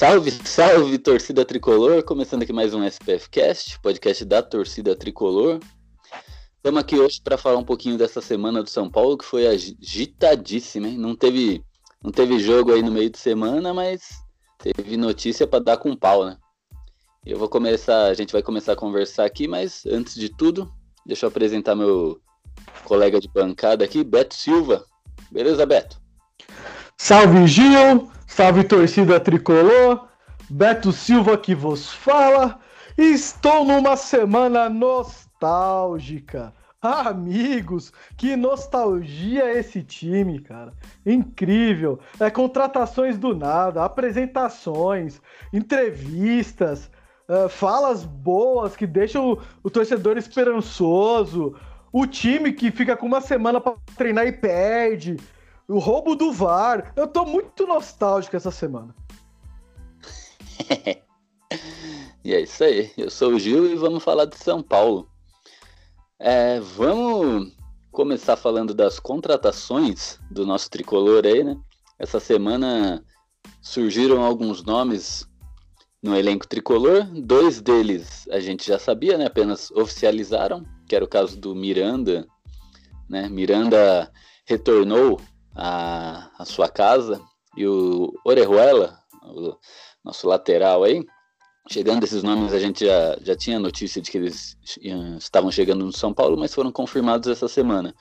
Salve, salve torcida tricolor! Começando aqui mais um SPF Cast, podcast da torcida tricolor. Estamos aqui hoje para falar um pouquinho dessa semana do São Paulo, que foi agitadíssima, hein? Não teve, não teve jogo aí no meio de semana, mas teve notícia para dar com pau, né? Eu vou começar, a gente vai começar a conversar aqui, mas antes de tudo, deixa eu apresentar meu colega de bancada aqui, Beto Silva. Beleza, Beto? Salve Gil, salve torcida tricolor, Beto Silva que vos fala. Estou numa semana nostálgica. Amigos, que nostalgia esse time, cara. Incrível. É contratações do nada, apresentações, entrevistas, uh, falas boas que deixam o, o, torcedor esperançoso, o time que fica com uma semana para treinar e perde, o roubo do VAR. Eu tô muito nostálgico essa semana. e é isso aí. Eu sou o Gil e vamos falar de São Paulo. É, vamos começar falando das contratações do nosso tricolor aí, né? Essa semana surgiram alguns nomes no elenco tricolor. Dois deles a gente já sabia, né? Apenas oficializaram, que era o caso do Miranda. Né? Miranda retornou à, à sua casa e o Orejuela, o nosso lateral aí, chegando esses nomes, a gente já, já tinha notícia de que eles estavam chegando no São Paulo, mas foram confirmados essa semana.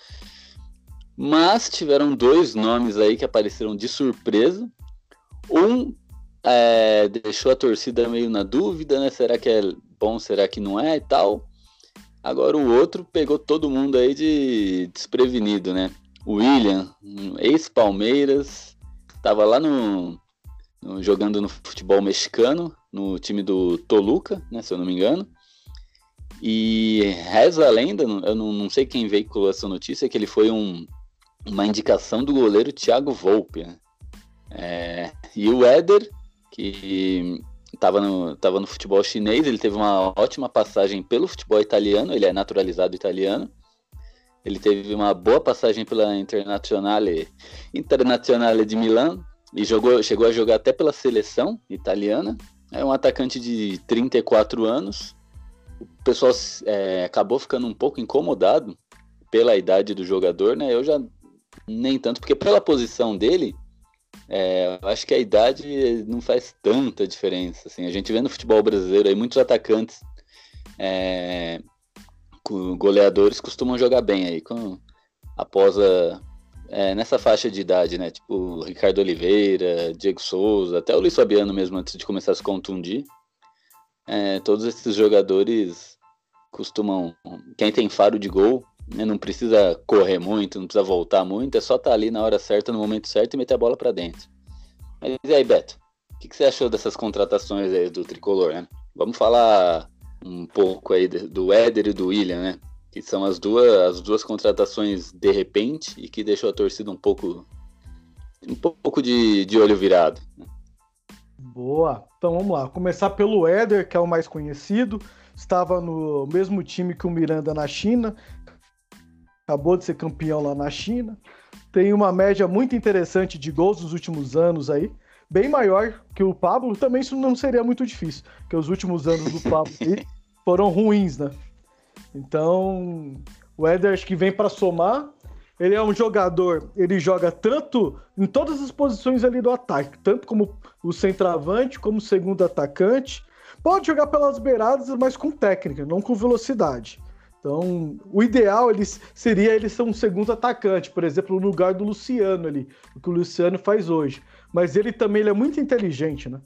Mas tiveram dois nomes aí que apareceram de surpresa. Um é, deixou a torcida meio na dúvida, né? Será que é bom, será que não é e tal. Agora o outro pegou todo mundo aí de desprevenido, né? William, ex-Palmeiras, estava lá no, no, jogando no futebol mexicano, no time do Toluca, né, se eu não me engano. E reza a lenda, eu não, não sei quem veiculou essa notícia, que ele foi um, uma indicação do goleiro Thiago Volpe. Né? É, e o Éder que estava no, tava no futebol chinês, ele teve uma ótima passagem pelo futebol italiano, ele é naturalizado italiano. Ele teve uma boa passagem pela Internazionale, Internazionale de Milão e jogou, chegou a jogar até pela seleção italiana. É um atacante de 34 anos. O pessoal é, acabou ficando um pouco incomodado pela idade do jogador, né? Eu já nem tanto, porque pela posição dele, é, acho que a idade não faz tanta diferença. Assim. A gente vê no futebol brasileiro aí muitos atacantes é, goleadores costumam jogar bem aí com, após a, é, nessa faixa de idade, né? Tipo Ricardo Oliveira, Diego Souza, até o Luiz Fabiano mesmo antes de começar a se contundir. É, todos esses jogadores costumam. Quem tem faro de gol né? Não precisa correr muito, não precisa voltar muito, é só estar tá ali na hora certa, no momento certo e meter a bola para dentro. Mas e aí, Beto? O que, que, você achou dessas contratações aí do Tricolor, né? Vamos falar um pouco aí do Éder e do William, né? Que são as duas, as duas contratações de repente e que deixou a torcida um pouco um pouco de, de olho virado. Né? Boa. Então vamos lá. Começar pelo Éder, que é o mais conhecido. Estava no mesmo time que o Miranda na China, acabou de ser campeão lá na China. Tem uma média muito interessante de gols nos últimos anos aí, bem maior que o Pablo. Também isso não seria muito difícil, porque os últimos anos do Pablo foram ruins, né? Então, o Éder acho que vem para somar. Ele é um jogador, ele joga tanto em todas as posições ali do ataque, tanto como o centroavante, como o segundo atacante. Pode jogar pelas beiradas, mas com técnica, não com velocidade. Então, o ideal eles, seria ele ser um segundo atacante, por exemplo, no lugar do Luciano ali, o que o Luciano faz hoje. Mas ele também ele é muito inteligente, né?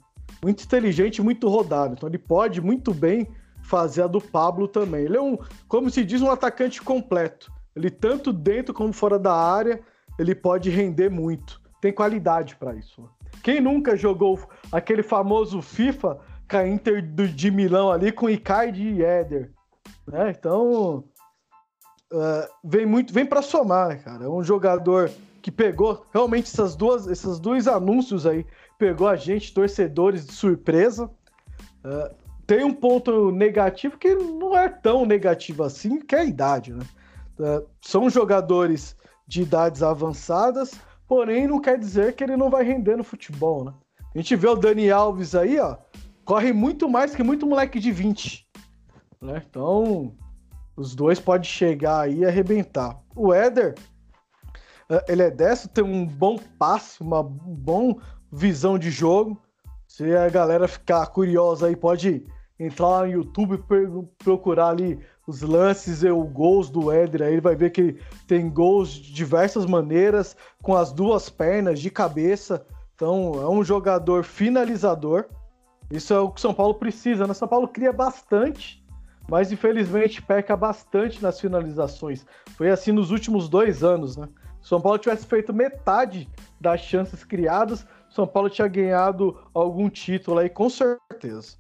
Muito inteligente e muito rodado. Então, ele pode muito bem fazer a do Pablo também. Ele é um, como se diz, um atacante completo. Ele, tanto dentro como fora da área, ele pode render muito. Tem qualidade para isso. Quem nunca jogou aquele famoso FIFA com a Inter de Milão ali com Icardi e Éder? Né? Então, uh, vem muito, vem para somar, né, cara. É um jogador que pegou realmente essas duas, esses dois anúncios aí, pegou a gente, torcedores, de surpresa. Uh, tem um ponto negativo que não é tão negativo assim, que é a idade, né? Uh, são jogadores de idades avançadas, porém não quer dizer que ele não vai render no futebol, né? A gente vê o Dani Alves aí, ó, corre muito mais que muito moleque de 20, né? Então, os dois podem chegar aí e arrebentar. O Éder, ele é dessa, tem um bom passe, uma bom visão de jogo. Se a galera ficar curiosa aí, pode entrar lá no YouTube procurar ali os lances e os gols do Éder. Aí ele vai ver que tem gols de diversas maneiras, com as duas pernas, de cabeça. Então é um jogador finalizador. Isso é o que São Paulo precisa. Né? São Paulo cria bastante, mas infelizmente peca bastante nas finalizações. Foi assim nos últimos dois anos, né? São Paulo tivesse feito metade das chances criadas, São Paulo tinha ganhado algum título aí, com certeza.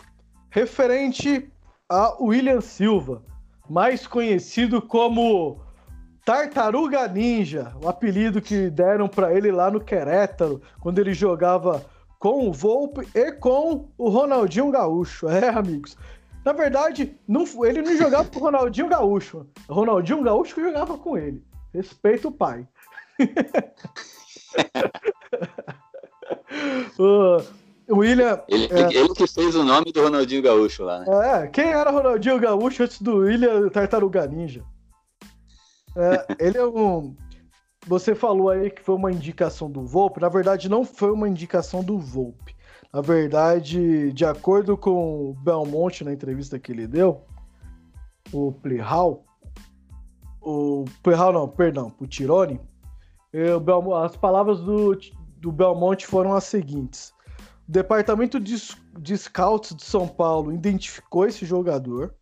Referente a William Silva, mais conhecido como Tartaruga Ninja, o apelido que deram para ele lá no Querétaro, quando ele jogava com o Volpe e com o Ronaldinho Gaúcho. É, amigos. Na verdade, não, ele não jogava com o Ronaldinho Gaúcho. O Ronaldinho Gaúcho jogava com ele. Respeita o pai. o William. Ele, é... ele, que fez o nome do Ronaldinho Gaúcho lá, né? É, quem era Ronaldinho Gaúcho antes do William Tartaruga Ninja? É, ele é um. Você falou aí que foi uma indicação do Volpe. Na verdade, não foi uma indicação do Volpe. Na verdade, de acordo com o Belmonte na entrevista que ele deu, o Plihal, o Plihal não, perdão, o Tirone, as palavras do, do Belmonte foram as seguintes. O departamento de, de scouts de São Paulo identificou esse jogador,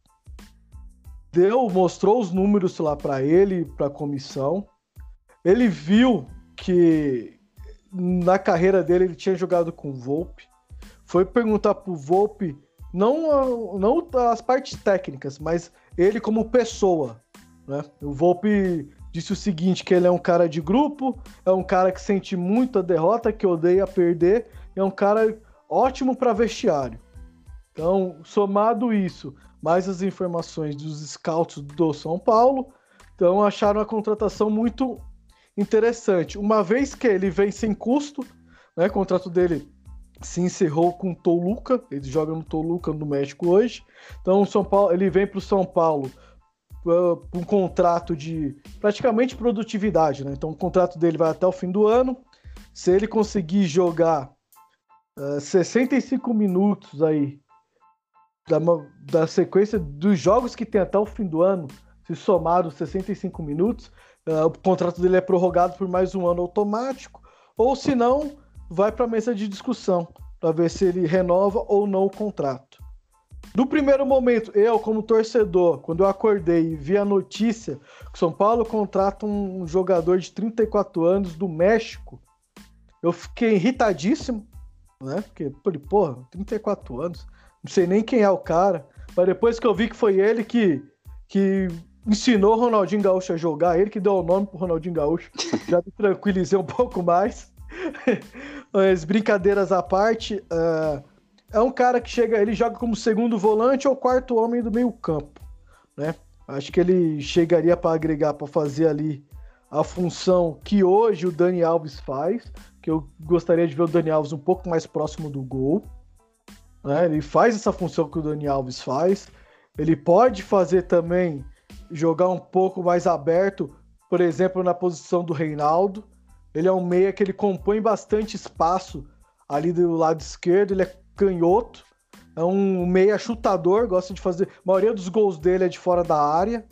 deu, mostrou os números lá para ele, para a comissão. Ele viu que na carreira dele ele tinha jogado com o Volpe. Foi perguntar pro Volpe não, não as partes técnicas, mas ele como pessoa. Né? O Volpe disse o seguinte: que ele é um cara de grupo, é um cara que sente muito a derrota, que odeia perder, é um cara ótimo para vestiário. Então, somado isso, mais as informações dos scouts do São Paulo, então acharam a contratação muito interessante. Uma vez que ele vem sem custo, né, o contrato dele se encerrou com o Toluca, ele joga no Toluca no México hoje. Então, São Paulo, ele vem para o São Paulo uh, um contrato de praticamente produtividade, né? Então o contrato dele vai até o fim do ano. Se ele conseguir jogar uh, 65 minutos aí da, da sequência dos jogos que tem até o fim do ano, se somar os 65 minutos, uh, o contrato dele é prorrogado por mais um ano automático, ou se não, vai para a mesa de discussão para ver se ele renova ou não o contrato. No primeiro momento, eu, como torcedor, quando eu acordei e vi a notícia que São Paulo contrata um jogador de 34 anos do México, eu fiquei irritadíssimo, né? Porque, porra, 34 anos, não sei nem quem é o cara. Mas depois que eu vi que foi ele que, que ensinou o Ronaldinho Gaúcho a jogar, ele que deu o nome pro Ronaldinho Gaúcho, já me tranquilizei um pouco mais. As brincadeiras à parte, uh, é um cara que chega, ele joga como segundo volante ou quarto homem do meio campo, né? Acho que ele chegaria para agregar, para fazer ali a função que hoje o Dani Alves faz, que eu gostaria de ver o Dani Alves um pouco mais próximo do gol. Né? Ele faz essa função que o Dani Alves faz. Ele pode fazer também jogar um pouco mais aberto, por exemplo, na posição do Reinaldo. Ele é um meia que ele compõe bastante espaço ali do lado esquerdo, ele é canhoto, é um meia chutador, gosta de fazer. A maioria dos gols dele é de fora da área.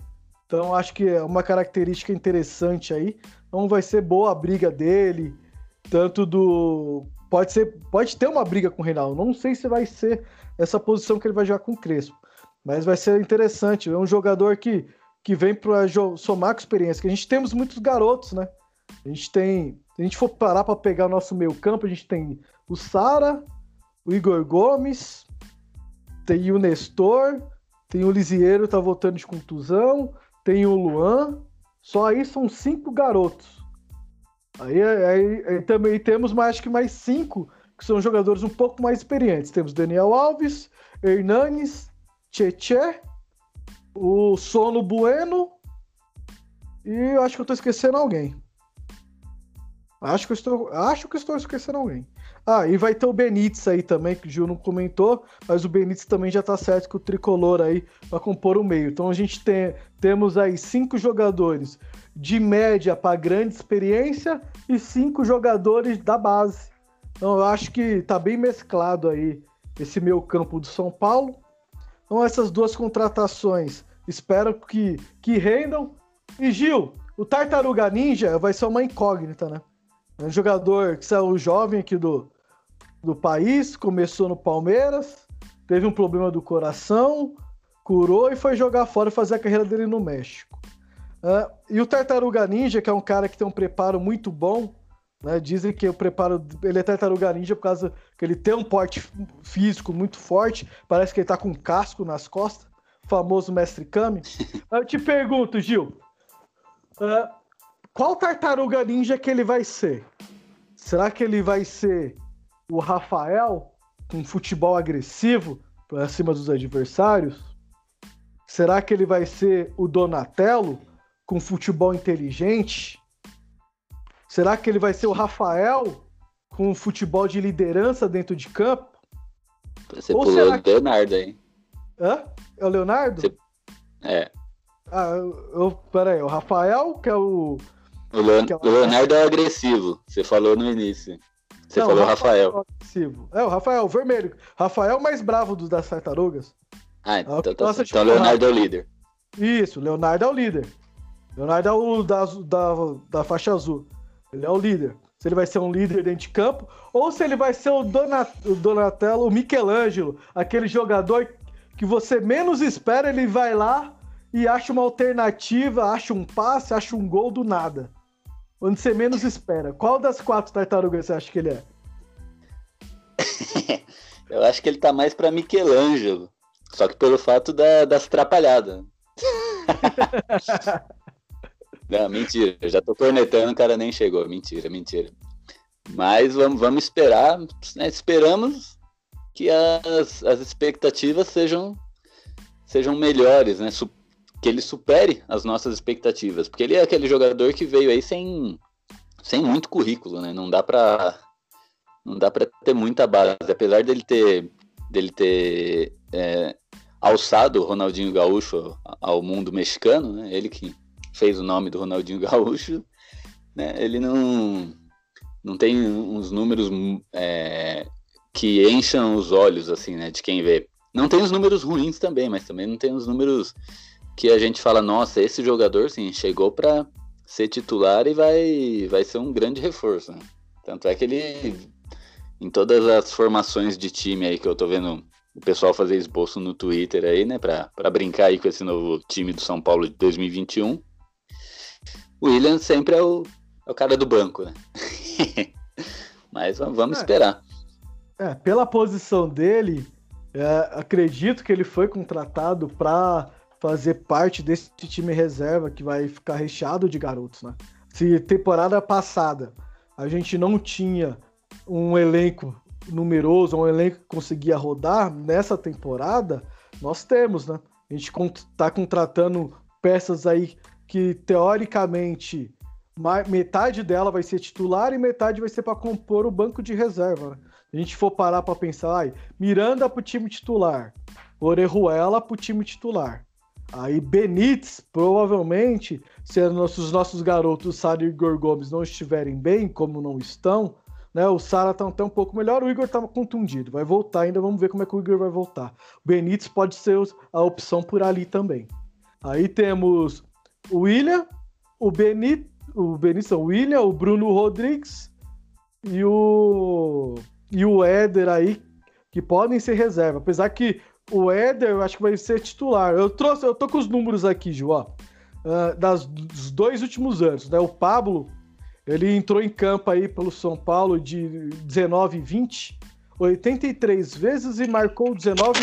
Então acho que é uma característica interessante aí. Então vai ser boa a briga dele, tanto do pode ser, pode ter uma briga com o Reinaldo. Não sei se vai ser essa posição que ele vai jogar com o Crespo, mas vai ser interessante. É um jogador que que vem para somar com experiência. Que a gente temos muitos garotos, né? A gente tem, se a gente for parar para pegar o nosso meio campo, a gente tem o Sara, o Igor Gomes, tem o Nestor, tem o Lisieiro, tá voltando de contusão, tem o Luan. Só aí são cinco garotos. Aí, aí, aí também temos mais, acho que mais cinco, que são jogadores um pouco mais experientes. Temos Daniel Alves, Hernanes, Cheche, o Sono Bueno e eu acho que eu tô esquecendo alguém. Acho que eu estou, acho que estou esquecendo alguém. Ah, e vai ter o Benítez aí também, que o Gil não comentou, mas o Benítez também já tá certo com o tricolor aí para compor o meio. Então a gente tem, temos aí cinco jogadores de média para grande experiência e cinco jogadores da base. Então eu acho que tá bem mesclado aí esse meio campo do São Paulo. Então essas duas contratações espero que, que rendam. E Gil, o Tartaruga Ninja vai ser uma incógnita, né? É um jogador que saiu jovem aqui do, do país, começou no Palmeiras, teve um problema do coração, curou e foi jogar fora e fazer a carreira dele no México. Uh, e o Tartaruga Ninja, que é um cara que tem um preparo muito bom, né? Dizem que o preparo ele é Tartaruga Ninja por causa que ele tem um porte físico muito forte, parece que ele tá com um casco nas costas, famoso mestre Kami. Eu te pergunto, Gil, uh, qual tartaruga ninja que ele vai ser? Será que ele vai ser o Rafael com futebol agressivo para cima dos adversários? Será que ele vai ser o Donatello com futebol inteligente? Será que ele vai ser o Rafael com futebol de liderança dentro de campo? Você Ou pulou o Leonardo aí. Hã? É o Leonardo? Você... É. Ah, eu, peraí, o Rafael, que é o o, Leon... o Leonardo é agressivo, você falou no início. Você Não, falou Rafael. Rafael. É, é, o Rafael, o vermelho. Rafael mais bravo dos das tartarugas. Ah, então, tá, Nossa, então Leonardo é o líder. Isso, Leonardo é o líder. Leonardo é o da, da, da faixa azul. Ele é o líder. Se ele vai ser um líder dentro de campo, ou se ele vai ser o, Donat, o Donatello, o Michelangelo, aquele jogador que você menos espera, ele vai lá e acha uma alternativa, acha um passe, acha um gol do nada onde você menos espera. Qual das quatro tartarugas você acha que ele é? Eu acho que ele tá mais pra Michelangelo. Só que pelo fato da, das atrapalhadas. Não, mentira. Eu já tô cornetando, o cara nem chegou. Mentira, mentira. Mas vamos, vamos esperar. Né? Esperamos que as, as expectativas sejam, sejam melhores, né? Que ele supere as nossas expectativas, porque ele é aquele jogador que veio aí sem, sem muito currículo, né? Não dá para não dá para ter muita base, apesar dele ter dele ter é, alçado o Ronaldinho Gaúcho ao mundo mexicano, né? Ele que fez o nome do Ronaldinho Gaúcho, né? Ele não não tem uns números é, que encham os olhos assim, né? De quem vê. Não tem os números ruins também, mas também não tem os números que a gente fala, nossa, esse jogador sim chegou para ser titular e vai, vai ser um grande reforço. Né? Tanto é que ele, em todas as formações de time aí que eu tô vendo o pessoal fazer esboço no Twitter aí, né, para brincar aí com esse novo time do São Paulo de 2021, o William sempre é o, é o cara do banco, né? Mas vamos é, esperar. É, pela posição dele, é, acredito que ele foi contratado para fazer parte desse time reserva que vai ficar recheado de garotos, né? Se temporada passada a gente não tinha um elenco numeroso, um elenco que conseguia rodar, nessa temporada nós temos, né? A gente está contratando peças aí que teoricamente metade dela vai ser titular e metade vai ser para compor o banco de reserva. Né? A gente for parar para pensar, ai, Miranda para o time titular, Orejuela para o time titular. Aí Benítez, provavelmente, se os nossos garotos Sara e Igor Gomes não estiverem bem, como não estão, né? O Sara tá até um pouco melhor, o Igor tá contundido. Vai voltar ainda, vamos ver como é que o Igor vai voltar. O Benítez pode ser a opção por ali também. Aí temos o William, o Benítez, o Benítez, o William, o Bruno Rodrigues e o e o Éder aí que podem ser reserva, apesar que o Éder, eu acho que vai ser titular. Eu trouxe, eu tô com os números aqui, Ju, ó. Uh, das, dos dois últimos anos, né? O Pablo, Ele entrou em campo aí pelo São Paulo de 19 e 20, 83 vezes e marcou 19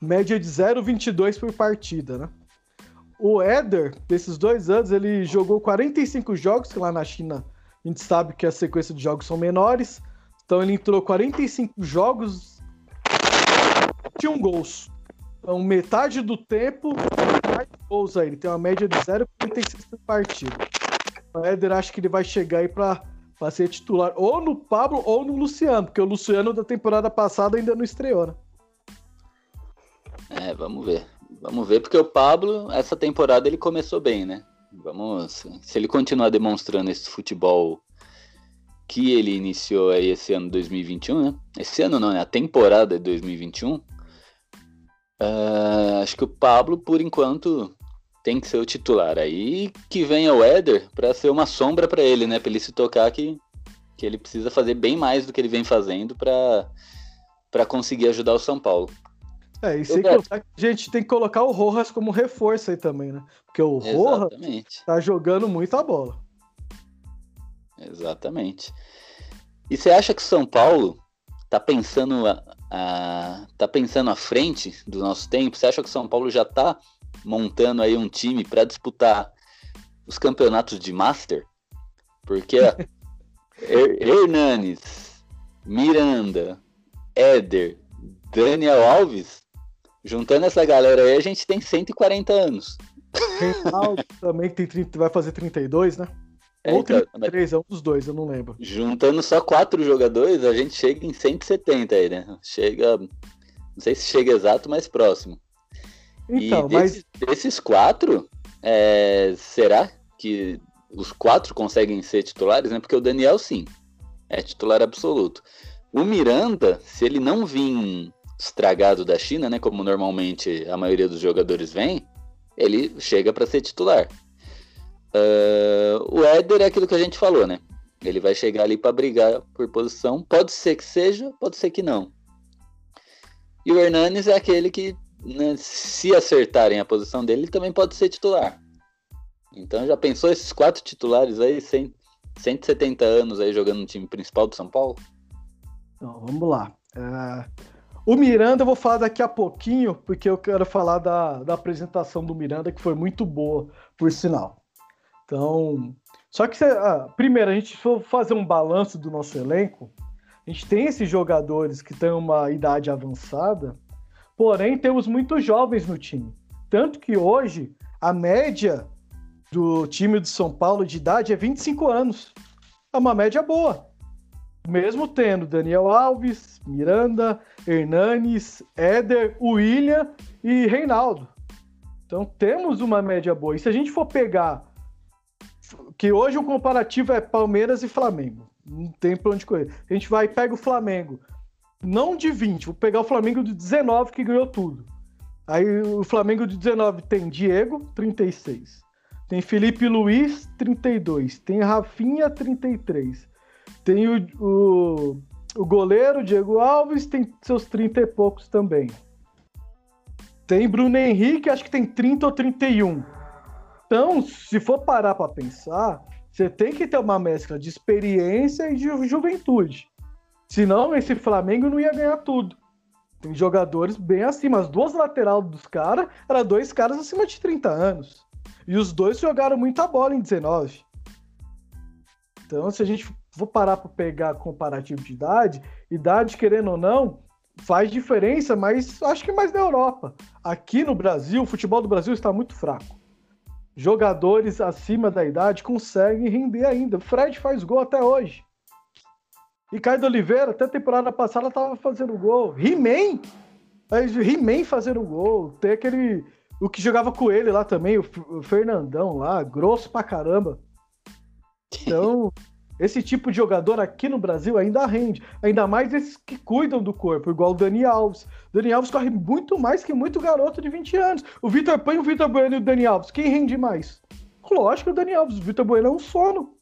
média de 0,22 por partida, né? O Éder, desses dois anos, ele jogou 45 jogos, que lá na China a gente sabe que a sequência de jogos são menores. Então ele entrou 45 jogos, tinha um gols. Então metade do tempo, mais gols aí. Ele tem uma média de 0,46 por partida. O Éder acho que ele vai chegar aí para ser titular ou no Pablo ou no Luciano, porque o Luciano da temporada passada ainda não estreou, né? É, vamos ver. Vamos ver, porque o Pablo, essa temporada, ele começou bem, né? Vamos. Se ele continuar demonstrando esse futebol que ele iniciou aí esse ano 2021, né? Esse ano não, né? A temporada de 2021. Uh, acho que o Pablo, por enquanto, tem que ser o titular. Aí que venha o Éder para ser uma sombra para ele, né? Para ele se tocar que, que ele precisa fazer bem mais do que ele vem fazendo para conseguir ajudar o São Paulo. É, e sem contar que a gente tem que colocar o Rojas como reforço aí também, né? Porque o Rojas tá jogando muita bola. Exatamente. E você acha que o São Paulo tá pensando a, a, tá pensando à frente do nosso tempo? Você acha que o São Paulo já tá montando aí um time para disputar os campeonatos de Master? Porque Hernanes, Miranda, Éder, Daniel Alves Juntando essa galera aí, a gente tem 140 anos. Reinaldo também tem 30, vai fazer 32, né? É, Ou 33, então, é um dos dois, eu não lembro. Juntando só quatro jogadores, a gente chega em 170 aí, né? Chega. Não sei se chega exato, mas próximo. Então, e desses, mas... desses quatro, é, será que os quatro conseguem ser titulares, né? Porque o Daniel, sim, é titular absoluto. O Miranda, se ele não vir estragado da China, né? Como normalmente a maioria dos jogadores vem, ele chega para ser titular. Uh, o Éder é aquilo que a gente falou, né? Ele vai chegar ali para brigar por posição. Pode ser que seja, pode ser que não. E o Hernanes é aquele que, né, se acertarem a posição dele, também pode ser titular. Então já pensou esses quatro titulares aí, 100, 170 anos aí jogando no time principal do São Paulo? Então, vamos lá. Uh, o Miranda eu vou falar daqui a pouquinho, porque eu quero falar da, da apresentação do Miranda, que foi muito boa, por sinal. Então, só que, ah, primeiro, a gente for fazer um balanço do nosso elenco, a gente tem esses jogadores que têm uma idade avançada, porém temos muitos jovens no time. Tanto que hoje a média do time do São Paulo de idade é 25 anos. É uma média boa mesmo tendo Daniel Alves, Miranda, Hernanes, Éder, William e Reinaldo. Então temos uma média boa. E se a gente for pegar que hoje o comparativo é Palmeiras e Flamengo, não tem pra onde correr. A gente vai e pega o Flamengo, não de 20, vou pegar o Flamengo de 19 que ganhou tudo. Aí o Flamengo de 19 tem Diego, 36. Tem Felipe Luiz, 32. Tem Rafinha, 33. Tem o, o, o goleiro, Diego Alves, tem seus 30 e poucos também. Tem Bruno Henrique, acho que tem 30 ou 31. Então, se for parar para pensar, você tem que ter uma mescla de experiência e de juventude. Senão, esse Flamengo não ia ganhar tudo. Tem jogadores bem acima. As duas laterais dos caras eram dois caras acima de 30 anos. E os dois jogaram muita bola em 19. Então, se a gente vou parar para pegar comparativo de idade, idade, querendo ou não, faz diferença, mas acho que mais na Europa. Aqui no Brasil, o futebol do Brasil está muito fraco. Jogadores acima da idade conseguem render ainda. O Fred faz gol até hoje. E Caio Oliveira, até a temporada passada, estava fazendo gol. He-Man, He-Man fazendo gol. Tem aquele. O que jogava com ele lá também, o Fernandão lá, grosso pra caramba. Então, esse tipo de jogador aqui no Brasil ainda rende. Ainda mais esses que cuidam do corpo, igual o Dani Alves. O Dani Alves corre muito mais que muito garoto de 20 anos. O Vitor põe o Vitor Bueno e o Dani Alves. Quem rende mais? Lógico o Dani Alves. O Vitor Bueno é um sono.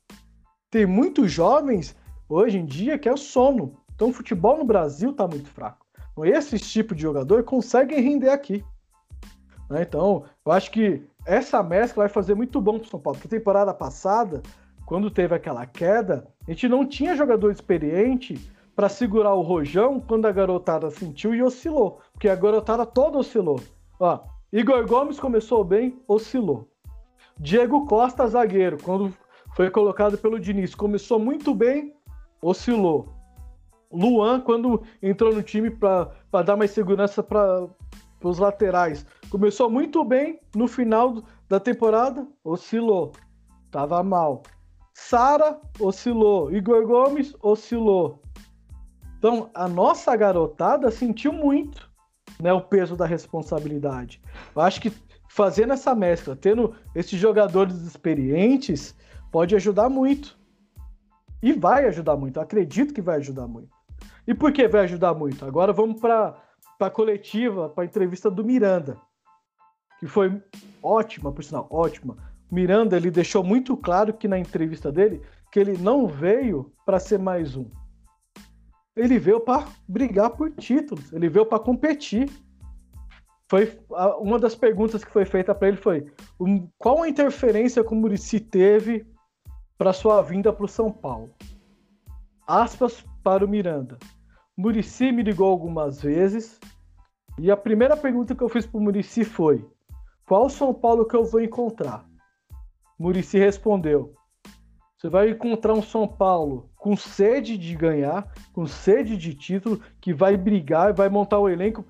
Tem muitos jovens hoje em dia que é o sono. Então o futebol no Brasil está muito fraco. Então, esses tipos de jogador conseguem render aqui. Né? Então, eu acho que essa mescla vai fazer muito bom para o São Paulo. Porque temporada passada quando teve aquela queda, a gente não tinha jogador experiente para segurar o rojão quando a garotada sentiu e oscilou. Porque a garotada toda oscilou. Ó, Igor Gomes começou bem, oscilou. Diego Costa, zagueiro, quando foi colocado pelo Diniz, começou muito bem, oscilou. Luan, quando entrou no time para dar mais segurança para os laterais, começou muito bem, no final da temporada, oscilou. Tava mal. Sara oscilou. Igor Gomes oscilou. Então, a nossa garotada sentiu muito né, o peso da responsabilidade. Eu acho que fazendo essa mescla, tendo esses jogadores experientes, pode ajudar muito. E vai ajudar muito. Acredito que vai ajudar muito. E por que vai ajudar muito? Agora vamos para a coletiva, para a entrevista do Miranda, que foi ótima, por sinal, ótima. Miranda ele deixou muito claro que na entrevista dele que ele não veio para ser mais um ele veio para brigar por títulos, ele veio para competir. Foi uma das perguntas que foi feita para ele foi qual a interferência que o Murici teve para sua vinda para o São Paulo. Aspas para o Miranda. Murici me ligou algumas vezes e a primeira pergunta que eu fiz para o Murici foi: qual São Paulo que eu vou encontrar? Murici respondeu: você vai encontrar um São Paulo com sede de ganhar, com sede de título, que vai brigar e vai montar o elenco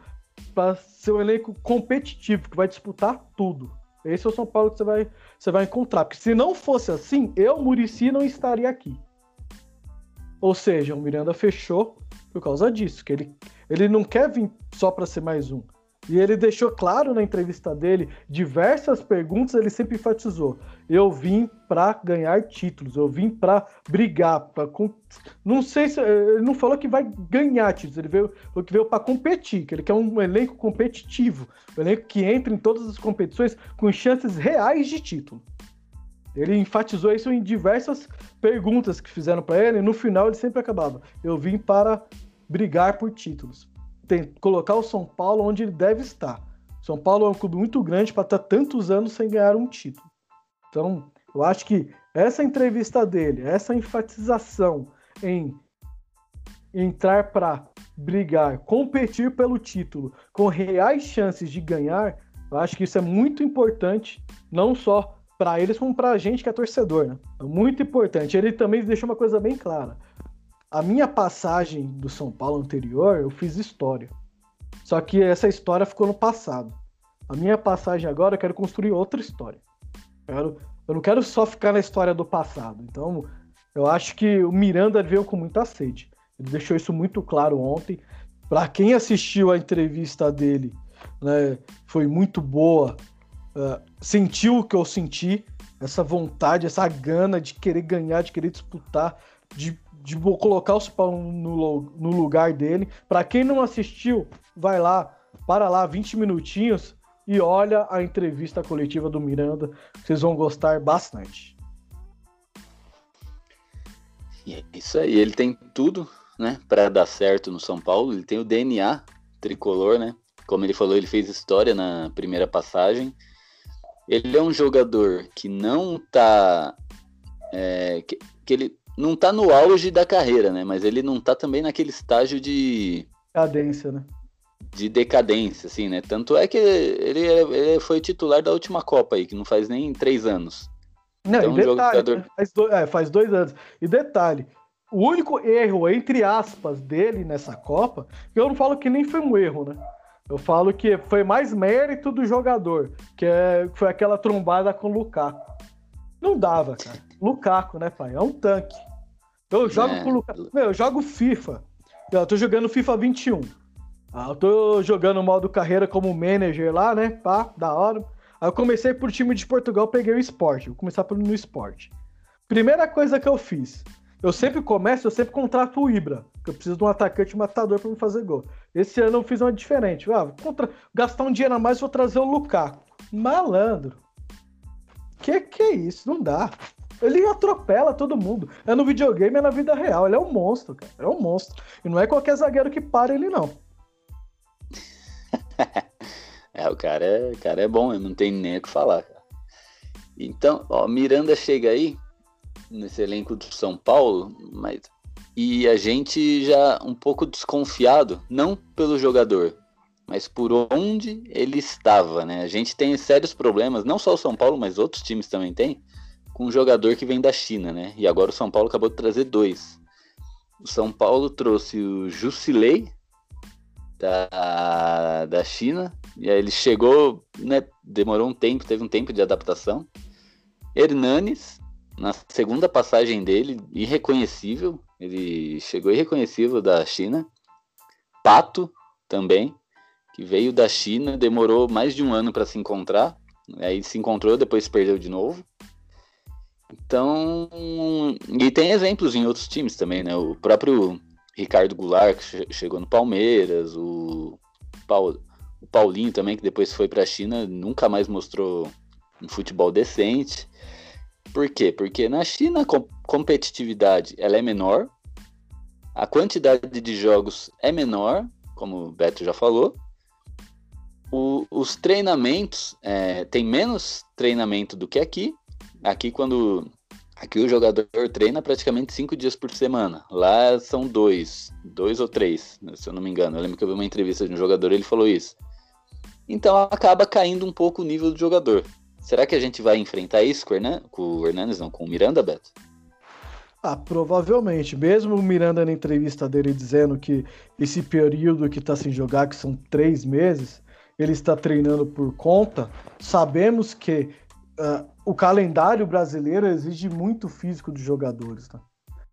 para ser um elenco competitivo, que vai disputar tudo. Esse é o São Paulo que você vai, você vai encontrar. Porque se não fosse assim, eu, Murici, não estaria aqui. Ou seja, o Miranda fechou por causa disso, que ele, ele não quer vir só para ser mais um. E ele deixou claro na entrevista dele, diversas perguntas, ele sempre enfatizou: eu vim para ganhar títulos, eu vim para brigar, para não sei se ele não falou que vai ganhar títulos, ele veio falou que veio para competir, que ele quer um elenco competitivo, um elenco que entra em todas as competições com chances reais de título. Ele enfatizou isso em diversas perguntas que fizeram para ele, e no final ele sempre acabava: eu vim para brigar por títulos tem, colocar o São Paulo onde ele deve estar. São Paulo é um clube muito grande para estar tantos anos sem ganhar um título. Então, eu acho que essa entrevista dele, essa enfatização em entrar para brigar, competir pelo título, com reais chances de ganhar, eu acho que isso é muito importante, não só para eles, como para a gente que é torcedor. Né? É muito importante. Ele também deixou uma coisa bem clara. A minha passagem do São Paulo anterior, eu fiz história. Só que essa história ficou no passado. A minha passagem agora, eu quero construir outra história. Eu, quero, eu não quero só ficar na história do passado. Então, eu acho que o Miranda veio com muita sede. Ele deixou isso muito claro ontem. Para quem assistiu a entrevista dele, né, foi muito boa. Uh, sentiu o que eu senti, essa vontade, essa gana de querer ganhar, de querer disputar, de de colocar o Spawn no, no lugar dele. Para quem não assistiu, vai lá, para lá 20 minutinhos e olha a entrevista coletiva do Miranda. Vocês vão gostar bastante. É isso aí, ele tem tudo, né, para dar certo no São Paulo. Ele tem o DNA tricolor, né? Como ele falou, ele fez história na primeira passagem. Ele é um jogador que não tá. É, que, que ele não tá no auge da carreira, né? Mas ele não tá também naquele estágio de. Cadência, né? De decadência, assim, né? Tanto é que ele, ele foi titular da última Copa aí, que não faz nem três anos. Não, então, e detalhe, jogador... né? faz, dois, é, faz dois anos. E detalhe, o único erro, entre aspas, dele nessa Copa, eu não falo que nem foi um erro, né? Eu falo que foi mais mérito do jogador, que é, foi aquela trombada com o Lukaku. Não dava, cara. Lukaku, né, pai? É um tanque. Eu jogo é. com o Lukaku. Meu, eu jogo FIFA. Eu tô jogando FIFA 21. Ah, eu tô jogando modo carreira como manager lá, né? Pá, da hora. Aí eu comecei por time de Portugal, peguei o esporte. Vou começar no esporte. Primeira coisa que eu fiz. Eu sempre começo, eu sempre contrato o Ibra. Que eu preciso de um atacante matador para me fazer gol. Esse ano eu fiz uma diferente. Ah, contra... Gastar um dinheiro a mais, vou trazer o Lukaku. Malandro. Que que é isso? Não dá. Ele atropela todo mundo. É no videogame, é na vida real. Ele é um monstro, cara. É um monstro. E não é qualquer zagueiro que para ele, não. é, o cara é, o cara é bom, não tem nem o que falar, cara. Então, ó, Miranda chega aí nesse elenco do São Paulo, mas e a gente já um pouco desconfiado, não pelo jogador, mas por onde ele estava, né? A gente tem sérios problemas, não só o São Paulo, mas outros times também têm, com um jogador que vem da China, né? E agora o São Paulo acabou de trazer dois. O São Paulo trouxe o Jusilei da, da China, e aí ele chegou, né? Demorou um tempo, teve um tempo de adaptação. Hernanes, na segunda passagem dele, irreconhecível, ele chegou irreconhecível da China. Pato também, que veio da China, demorou mais de um ano para se encontrar. Aí se encontrou, depois perdeu de novo. Então, e tem exemplos em outros times também, né? O próprio Ricardo Goulart, que chegou no Palmeiras, o, Paul, o Paulinho também, que depois foi para a China, nunca mais mostrou um futebol decente. Por quê? Porque na China a competitividade ela é menor, a quantidade de jogos é menor, como o Beto já falou. O, os treinamentos é, tem menos treinamento do que aqui. Aqui quando aqui o jogador treina praticamente cinco dias por semana. Lá são dois, dois ou três, se eu não me engano. Eu lembro que eu vi uma entrevista de um jogador ele falou isso. Então acaba caindo um pouco o nível do jogador. Será que a gente vai enfrentar isso com o, Hernan, com o Hernandes, não, com o Miranda, Beto? Ah, provavelmente. Mesmo o Miranda na entrevista dele dizendo que esse período que está sem jogar, que são três meses, ele está treinando por conta. Sabemos que uh, o calendário brasileiro exige muito físico dos jogadores. Tá?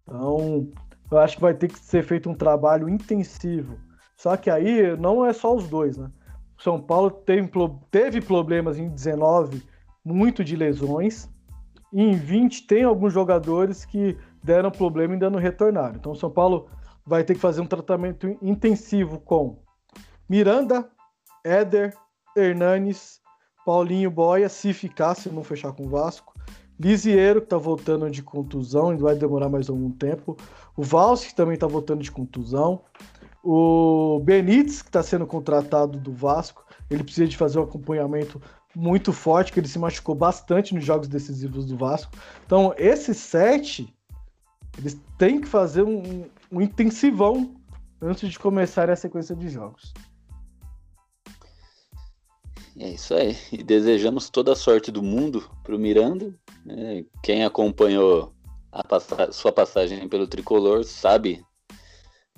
Então, eu acho que vai ter que ser feito um trabalho intensivo. Só que aí não é só os dois, né? São Paulo teve, teve problemas em 19 muito de lesões. E em 20 tem alguns jogadores que deram problema e ainda não retornaram. Então o São Paulo vai ter que fazer um tratamento intensivo com Miranda, Éder, Hernanes, Paulinho Boia, se ficar, se não fechar com o Vasco. Lisieiro, que tá voltando de contusão, e vai demorar mais algum tempo. O Valls, que também tá voltando de contusão. O Benítez, que está sendo contratado do Vasco, ele precisa de fazer um acompanhamento muito forte, que ele se machucou bastante nos jogos decisivos do Vasco. Então, esses sete, eles têm que fazer um, um intensivão antes de começar a sequência de jogos. É isso aí. E desejamos toda a sorte do mundo para o Miranda. Né? Quem acompanhou a sua passagem pelo tricolor sabe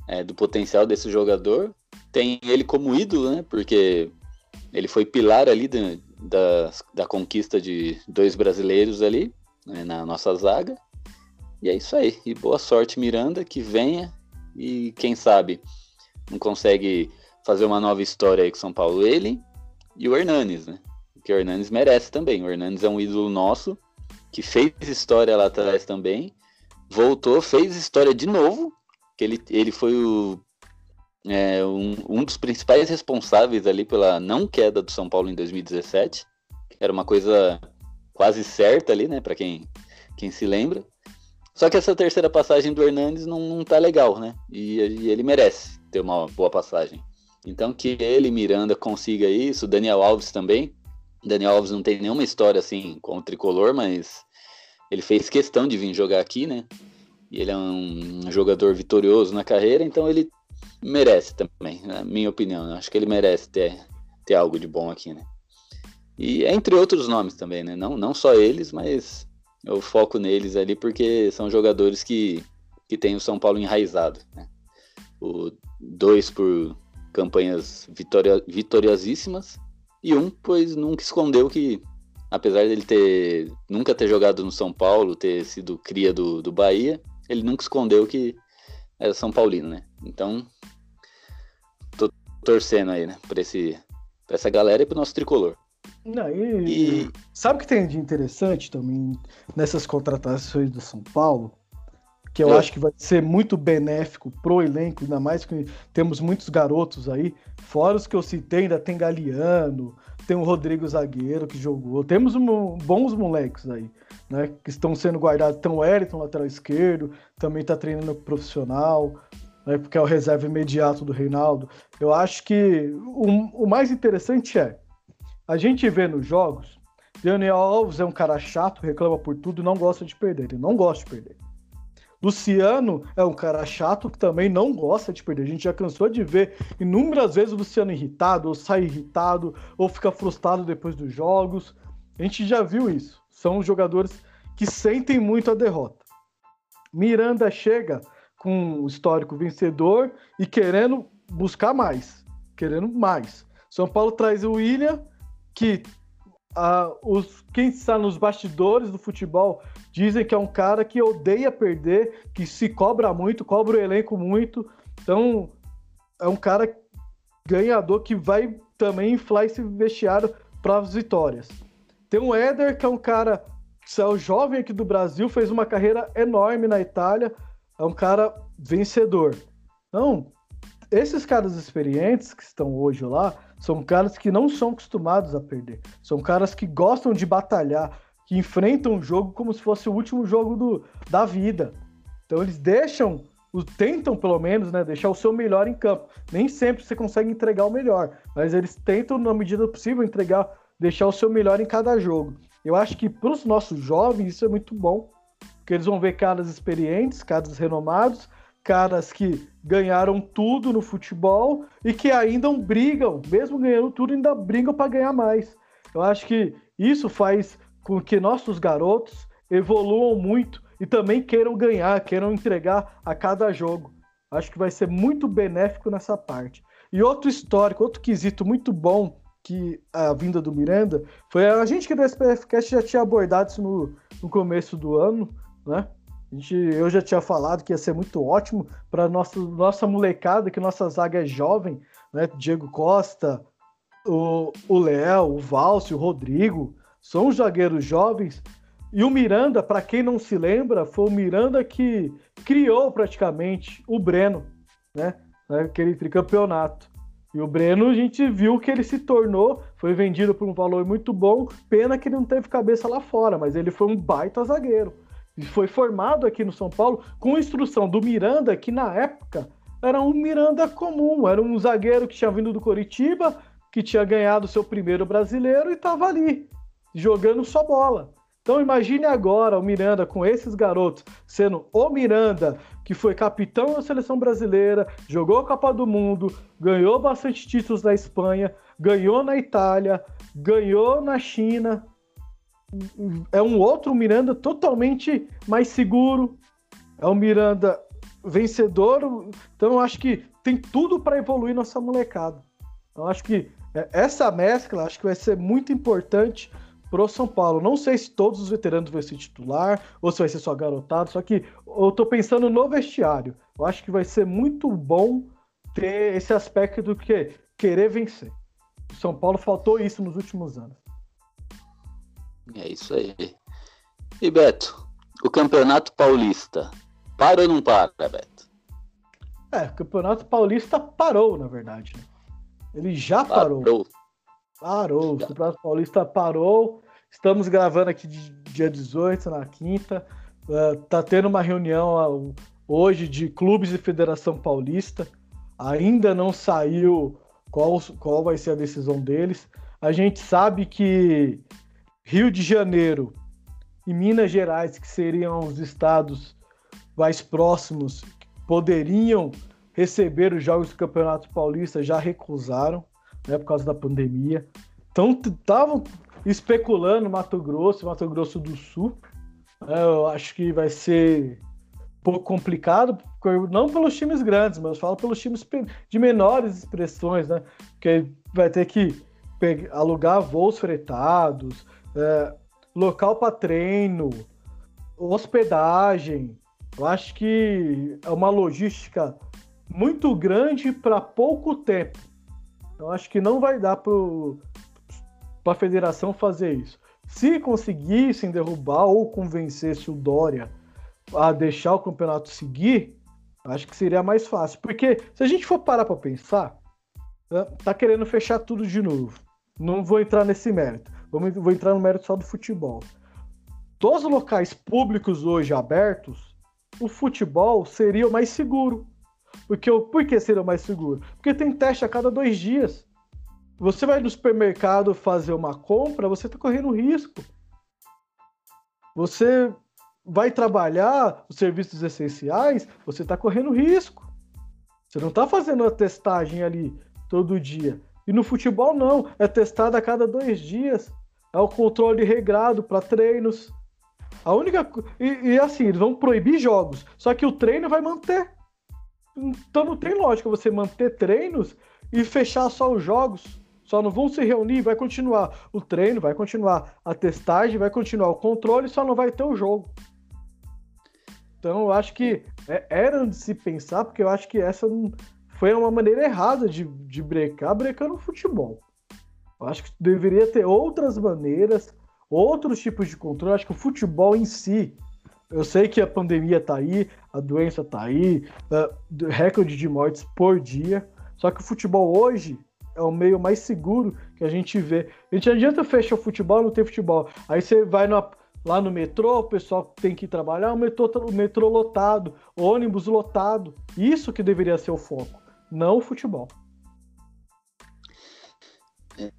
é, do potencial desse jogador. Tem ele como ídolo, né? Porque ele foi pilar ali da, da, da conquista de dois brasileiros ali né, na nossa zaga. E é isso aí. E boa sorte, Miranda, que venha e quem sabe não consegue fazer uma nova história aí com São Paulo. Ele e o Hernanes, né? Porque o Hernanes merece também. O Hernanes é um ídolo nosso, que fez história lá atrás também. Voltou, fez história de novo. Que ele, ele foi o é, um, um dos principais responsáveis ali pela não queda do São Paulo em 2017. Era uma coisa quase certa ali, né, para quem, quem se lembra. Só que essa terceira passagem do Hernandes não, não tá legal, né? E, e, ele merece ter uma boa passagem. Então que ele, Miranda, consiga isso, Daniel Alves também. Daniel Alves não tem nenhuma história assim com o tricolor, mas ele fez questão de vir jogar aqui, né? E ele é um jogador vitorioso na carreira, então ele merece também, na minha opinião. Acho que ele merece ter, ter algo de bom aqui, né? E entre outros nomes também, né? Não, não só eles, mas eu foco neles ali porque são jogadores que, que têm o São Paulo enraizado. Né? O, dois por campanhas vitoria, vitoriosíssimas e um, pois nunca escondeu que, apesar dele ter nunca ter jogado no São Paulo, ter sido cria do, do Bahia, ele nunca escondeu que era São Paulino, né? Então, tô torcendo aí, né, pra, esse, pra essa galera e pro nosso tricolor. Não, e, e... Sabe o que tem de interessante também nessas contratações do São Paulo? Que eu é. acho que vai ser muito benéfico pro elenco, ainda mais que temos muitos garotos aí. Fora os que eu citei, ainda tem Galeano, tem o Rodrigo Zagueiro que jogou. Temos um, bons moleques aí, né? Que estão sendo guardados. Tem o Eriton, lateral esquerdo, também está treinando profissional, né, porque é o reserva imediato do Reinaldo. Eu acho que o, o mais interessante é a gente vê nos jogos Daniel Alves é um cara chato, reclama por tudo e não gosta de perder. Ele não gosta de perder. Luciano é um cara chato que também não gosta de perder. A gente já cansou de ver inúmeras vezes o Luciano irritado, ou sai irritado, ou fica frustrado depois dos jogos. A gente já viu isso. São jogadores que sentem muito a derrota. Miranda chega com o histórico vencedor e querendo buscar mais, querendo mais. São Paulo traz o William, que uh, os, quem está nos bastidores do futebol dizem que é um cara que odeia perder, que se cobra muito, cobra o elenco muito. Então, é um cara ganhador que vai também inflar esse vestiário para as vitórias. Tem o Éder, que é um cara que é jovem aqui do Brasil, fez uma carreira enorme na Itália, é um cara vencedor. Então, esses caras experientes que estão hoje lá são caras que não são acostumados a perder. São caras que gostam de batalhar, que enfrentam o jogo como se fosse o último jogo do, da vida. Então eles deixam, tentam pelo menos, né, deixar o seu melhor em campo. Nem sempre você consegue entregar o melhor, mas eles tentam, na medida possível, entregar, deixar o seu melhor em cada jogo. Eu acho que para os nossos jovens isso é muito bom, porque eles vão ver caras experientes, caras renomados, caras que ganharam tudo no futebol e que ainda brigam, mesmo ganhando tudo, ainda brigam para ganhar mais. Eu acho que isso faz com que nossos garotos evoluam muito e também queiram ganhar, queiram entregar a cada jogo. Acho que vai ser muito benéfico nessa parte. E outro histórico, outro quesito muito bom que a vinda do Miranda foi a gente que do SPFcast já tinha abordado isso no, no começo do ano, né? Gente, eu já tinha falado que ia ser muito ótimo para nossa, nossa molecada, que nossa zaga é jovem, né? Diego Costa, o Léo, o Valcio, o Rodrigo, são zagueiros jovens. E o Miranda, para quem não se lembra, foi o Miranda que criou praticamente o Breno, né? Aquele tricampeonato. E o Breno, a gente viu que ele se tornou, foi vendido por um valor muito bom. Pena que ele não teve cabeça lá fora, mas ele foi um baita zagueiro. Foi formado aqui no São Paulo com instrução do Miranda, que na época era um Miranda comum, era um zagueiro que tinha vindo do Coritiba, que tinha ganhado seu primeiro brasileiro e estava ali, jogando só bola. Então imagine agora o Miranda com esses garotos sendo o Miranda, que foi capitão da seleção brasileira, jogou a Copa do Mundo, ganhou bastante títulos na Espanha, ganhou na Itália, ganhou na China. É um outro Miranda totalmente mais seguro. É um Miranda vencedor. Então eu acho que tem tudo para evoluir nossa molecada. Eu acho que é, essa mescla acho que vai ser muito importante pro São Paulo. Não sei se todos os veteranos vão ser titular ou se vai ser só garotado, só que eu tô pensando no vestiário. Eu acho que vai ser muito bom ter esse aspecto do que querer vencer. O São Paulo faltou isso nos últimos anos. É isso aí. E Beto, o Campeonato Paulista para ou não para, Beto? É, o Campeonato Paulista parou, na verdade. Né? Ele já parou. Parou. Parou. O Campeonato Paulista parou. Estamos gravando aqui dia 18, na quinta. Uh, tá tendo uma reunião uh, hoje de clubes e Federação Paulista. Ainda não saiu qual, qual vai ser a decisão deles. A gente sabe que Rio de Janeiro e Minas Gerais, que seriam os estados mais próximos, poderiam receber os jogos do Campeonato Paulista, já recusaram né, por causa da pandemia. Então, estavam especulando Mato Grosso, Mato Grosso do Sul. É, eu acho que vai ser um pouco complicado, não pelos times grandes, mas falo pelos times de menores expressões, né? Porque vai ter que alugar voos fretados, é, local para treino, hospedagem. Eu acho que é uma logística muito grande para pouco tempo. Eu acho que não vai dar para a federação fazer isso. Se conseguissem derrubar ou convencesse o Dória a deixar o campeonato seguir, acho que seria mais fácil. Porque se a gente for parar para pensar, né, tá querendo fechar tudo de novo. Não vou entrar nesse mérito. Vou entrar no mérito só do futebol. Dos locais públicos hoje abertos, o futebol seria o mais seguro. Porque, por que seria mais seguro? Porque tem teste a cada dois dias. você vai no supermercado fazer uma compra, você está correndo risco. Você vai trabalhar os serviços essenciais, você está correndo risco. Você não está fazendo a testagem ali todo dia. E no futebol, não. É testado a cada dois dias. É o controle regrado para treinos. A única. E, e, assim, eles vão proibir jogos. Só que o treino vai manter. Então não tem lógica você manter treinos e fechar só os jogos. Só não vão se reunir, vai continuar o treino, vai continuar a testagem, vai continuar o controle, só não vai ter o jogo. Então eu acho que é, era de se pensar, porque eu acho que essa foi uma maneira errada de, de brecar, brecando o futebol. Eu acho que deveria ter outras maneiras, outros tipos de controle. Eu acho que o futebol em si, eu sei que a pandemia tá aí, a doença tá aí, uh, recorde de mortes por dia. Só que o futebol hoje é o meio mais seguro que a gente vê. A gente adianta fechar o futebol, não tem futebol. Aí você vai Lá no metrô, o pessoal tem que trabalhar, o metrô, o metrô lotado, ônibus lotado. Isso que deveria ser o foco, não o futebol.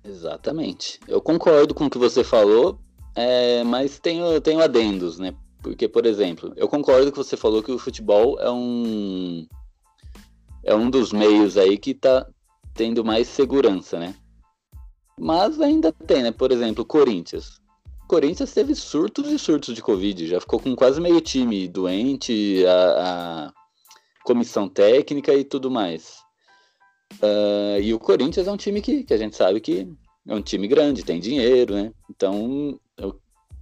Exatamente. Eu concordo com o que você falou, é, mas tenho, tenho adendos, né? Porque, por exemplo, eu concordo que você falou que o futebol é um é um dos meios aí que tá tendo mais segurança, né? Mas ainda tem, né? Por exemplo, Corinthians. Corinthians teve surtos e surtos de Covid, já ficou com quase meio time doente, a, a comissão técnica e tudo mais. Uh, e o Corinthians é um time que, que a gente sabe que é um time grande, tem dinheiro, né? Então eu,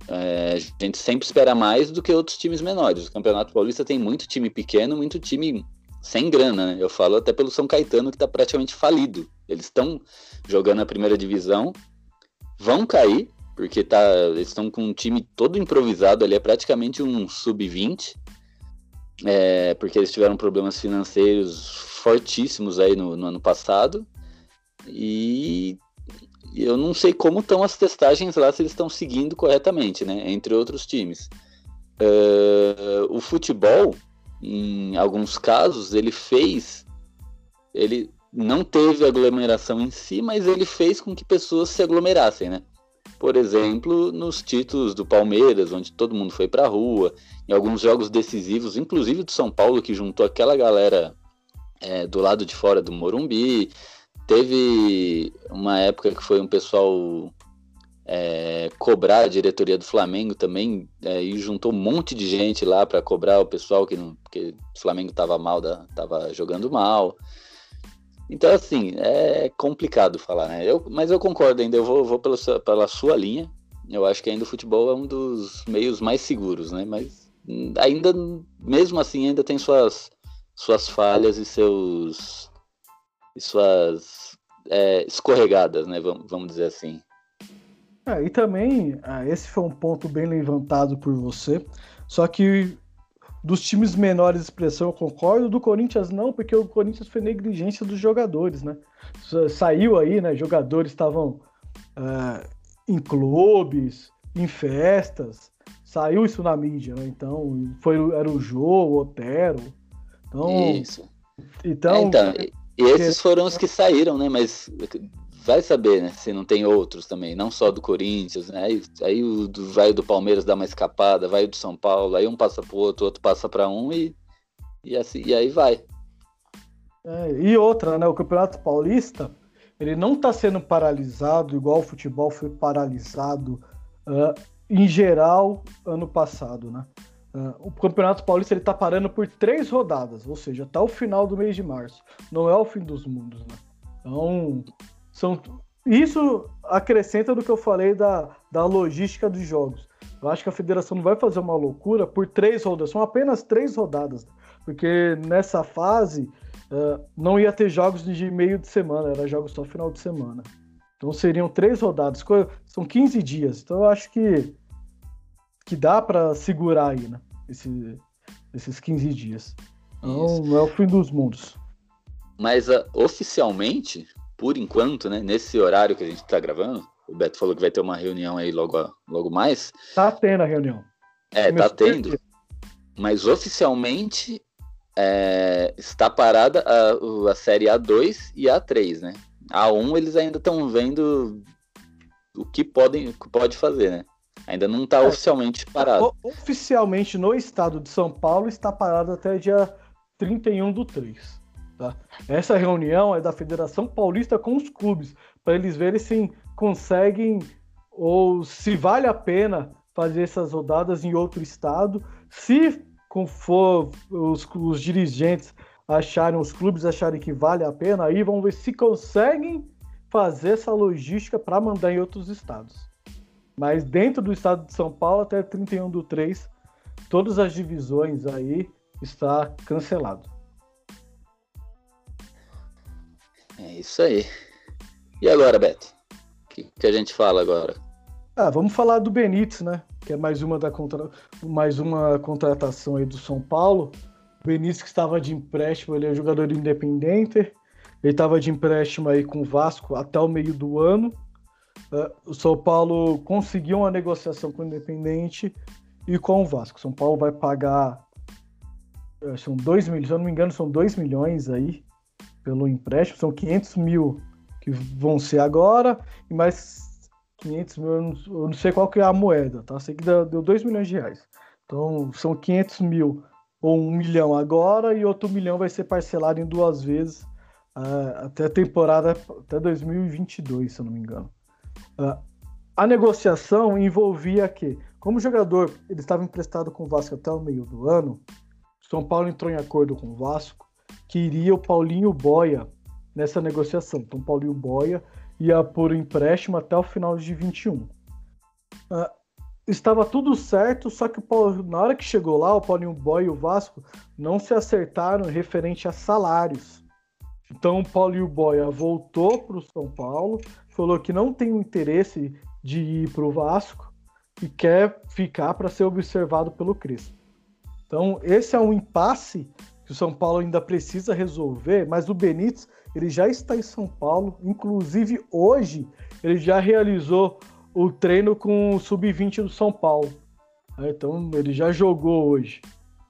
é, a gente sempre espera mais do que outros times menores. O Campeonato Paulista tem muito time pequeno, muito time sem grana, né? Eu falo até pelo São Caetano que está praticamente falido. Eles estão jogando a primeira divisão, vão cair, porque tá, eles estão com um time todo improvisado ali, é praticamente um sub-20, é, porque eles tiveram problemas financeiros fortíssimos aí no, no ano passado, e eu não sei como estão as testagens lá, se eles estão seguindo corretamente, né, entre outros times. Uh, o futebol, em alguns casos, ele fez, ele não teve aglomeração em si, mas ele fez com que pessoas se aglomerassem, né? por exemplo, nos títulos do Palmeiras, onde todo mundo foi para a rua, em alguns jogos decisivos, inclusive do São Paulo, que juntou aquela galera é, do lado de fora do Morumbi. Teve uma época que foi um pessoal é, cobrar a diretoria do Flamengo também, é, e juntou um monte de gente lá para cobrar o pessoal que, não, que o Flamengo estava mal, estava jogando mal. Então, assim, é complicado falar, né? Eu, mas eu concordo ainda, eu vou, vou pela, sua, pela sua linha. Eu acho que ainda o futebol é um dos meios mais seguros, né? Mas ainda, mesmo assim, ainda tem suas, suas falhas e seus e suas é, escorregadas, né? Vamos, dizer assim. É, e também, ah, esse foi um ponto bem levantado por você. Só que dos times menores de expressão, eu concordo. Do Corinthians, não, porque o Corinthians foi negligência dos jogadores, né? Saiu aí, né? Jogadores estavam uh, em clubes, em festas. Saiu isso na mídia, né? Então, foi, era o Jô, o Otero. Então, isso. Então, é, então e esses foram os que saíram, né? Mas vai saber, né? Se não tem outros também, não só do Corinthians, né? Aí, aí o do, vai do Palmeiras dar uma escapada, vai do São Paulo, aí um passa pro outro, outro passa para um e, e, assim, e aí vai. É, e outra, né? O Campeonato Paulista, ele não está sendo paralisado igual o futebol foi paralisado uh, em geral ano passado, né? Uh, o Campeonato Paulista ele tá parando por três rodadas, ou seja, até o final do mês de março. Não é o fim dos mundos, né? Então, são, isso acrescenta do que eu falei da, da logística dos jogos. Eu acho que a federação não vai fazer uma loucura por três rodadas, são apenas três rodadas, porque nessa fase uh, não ia ter jogos de meio de semana, era jogos só final de semana. Então seriam três rodadas, são 15 dias. Então eu acho que, que dá para segurar aí, né? Esse, esses 15 dias. Então, não é o fim dos mundos. Mas uh, oficialmente, por enquanto, né, nesse horário que a gente está gravando, o Beto falou que vai ter uma reunião aí logo, logo mais. Tá tendo a reunião. É, Começou tá tendo. Mas oficialmente é, está parada a, a série A2 e A3, né? A1 eles ainda estão vendo o que podem pode fazer, né? Ainda não está é, oficialmente parado. Oficialmente no estado de São Paulo está parado até dia 31 do 3. Tá? Essa reunião é da Federação Paulista com os clubes, para eles verem se conseguem ou se vale a pena fazer essas rodadas em outro estado. Se for os, os dirigentes acharem, os clubes acharem que vale a pena, aí vamos ver se conseguem fazer essa logística para mandar em outros estados. Mas dentro do estado de São Paulo, até 31 do 3, todas as divisões aí está cancelado. É isso aí. E agora, Beto? O que, que, a gente fala agora? Ah, vamos falar do Benítez, né? Que é mais uma, da contra... mais uma contratação aí do São Paulo. O Benítez que estava de empréstimo, ele é jogador independente. Ele estava de empréstimo aí com o Vasco até o meio do ano. Uh, o São Paulo conseguiu uma negociação com o Independente e com o Vasco. São Paulo vai pagar. Eh, são 2 milhões, se eu não me engano, são 2 milhões aí pelo empréstimo. São 500 mil que vão ser agora e mais 500 mil, eu não, eu não sei qual que é a moeda, tá? Sei que deu 2 milhões de reais. Então são 500 mil ou 1 milhão agora e outro milhão vai ser parcelado em duas vezes uh, até a temporada, até 2022, se eu não me engano. Uh, a negociação envolvia que, como jogador ele estava emprestado com o Vasco até o meio do ano, São Paulo entrou em acordo com o Vasco que iria o Paulinho Boia nessa negociação. Então, Paulinho Boia ia por empréstimo até o final de 21. Uh, ah, estava tudo certo, só que Paulo, na hora que chegou lá, o Paulinho Boia e o Vasco não se acertaram referente a salários. Então, o Paulinho Boia voltou para o São Paulo, falou que não tem interesse de ir para o Vasco e quer ficar para ser observado pelo Crespo. Então, esse é um impasse que o São Paulo ainda precisa resolver, mas o Benítez ele já está em São Paulo, inclusive hoje ele já realizou o treino com o sub-20 do São Paulo. Né? Então ele já jogou hoje,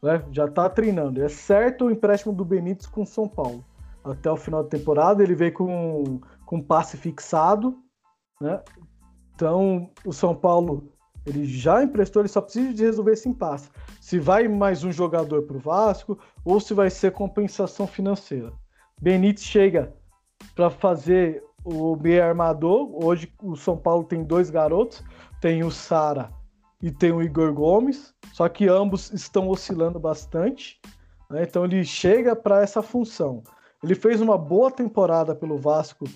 né? já está treinando. É certo o empréstimo do Benítez com o São Paulo. Até o final da temporada ele veio com com passe fixado, né? Então, o São Paulo ele já emprestou, ele só precisa de resolver esse impasse. Se vai mais um jogador para o Vasco ou se vai ser compensação financeira. Benítez chega para fazer o meio armador. Hoje o São Paulo tem dois garotos, tem o Sara e tem o Igor Gomes, só que ambos estão oscilando bastante. Né? Então ele chega para essa função. Ele fez uma boa temporada pelo Vasco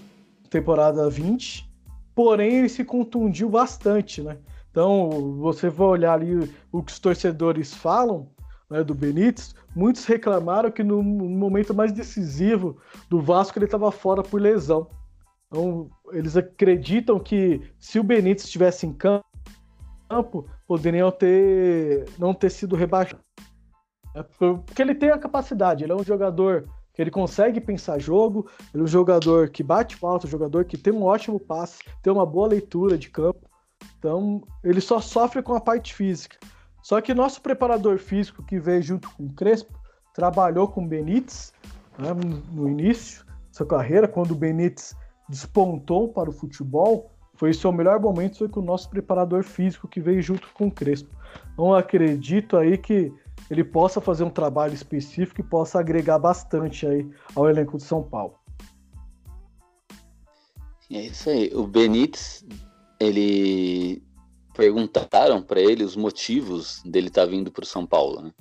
temporada 20, porém ele se contundiu bastante, né? Então, você vai olhar ali o que os torcedores falam né, do Benítez, muitos reclamaram que no momento mais decisivo do Vasco ele estava fora por lesão. Então, eles acreditam que se o Benítez estivesse em campo, poderiam ter não ter sido rebaixado. É porque ele tem a capacidade, ele é um jogador que ele consegue pensar jogo, ele é um jogador que bate falta, um jogador que tem um ótimo passe, tem uma boa leitura de campo. Então, ele só sofre com a parte física. Só que nosso preparador físico que veio junto com o Crespo trabalhou com o Benítez né, no início da sua carreira, quando o Benítez despontou para o futebol, foi o seu melhor momento foi com o nosso preparador físico que veio junto com o Crespo. Então acredito aí que ele possa fazer um trabalho específico e possa agregar bastante aí ao elenco de São Paulo. É isso aí. O Benítez, ele perguntaram para ele os motivos dele estar tá vindo para o São Paulo, né?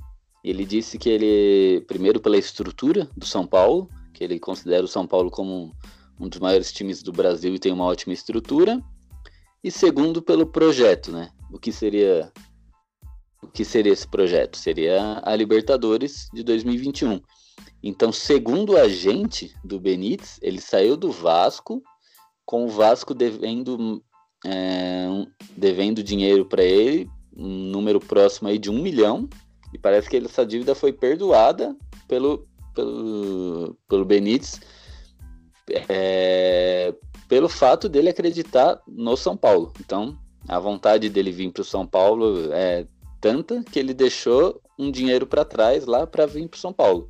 Ele disse que ele, primeiro pela estrutura do São Paulo, que ele considera o São Paulo como um dos maiores times do Brasil e tem uma ótima estrutura, e segundo pelo projeto, né? O que seria o que seria esse projeto? Seria a Libertadores de 2021. Então, segundo o agente do Benítez, ele saiu do Vasco com o Vasco devendo, é, devendo dinheiro para ele, um número próximo aí de um milhão, e parece que essa dívida foi perdoada pelo, pelo, pelo Benítez é, pelo fato dele acreditar no São Paulo. Então, a vontade dele vir para o São Paulo é tanta que ele deixou um dinheiro para trás lá para vir para São Paulo.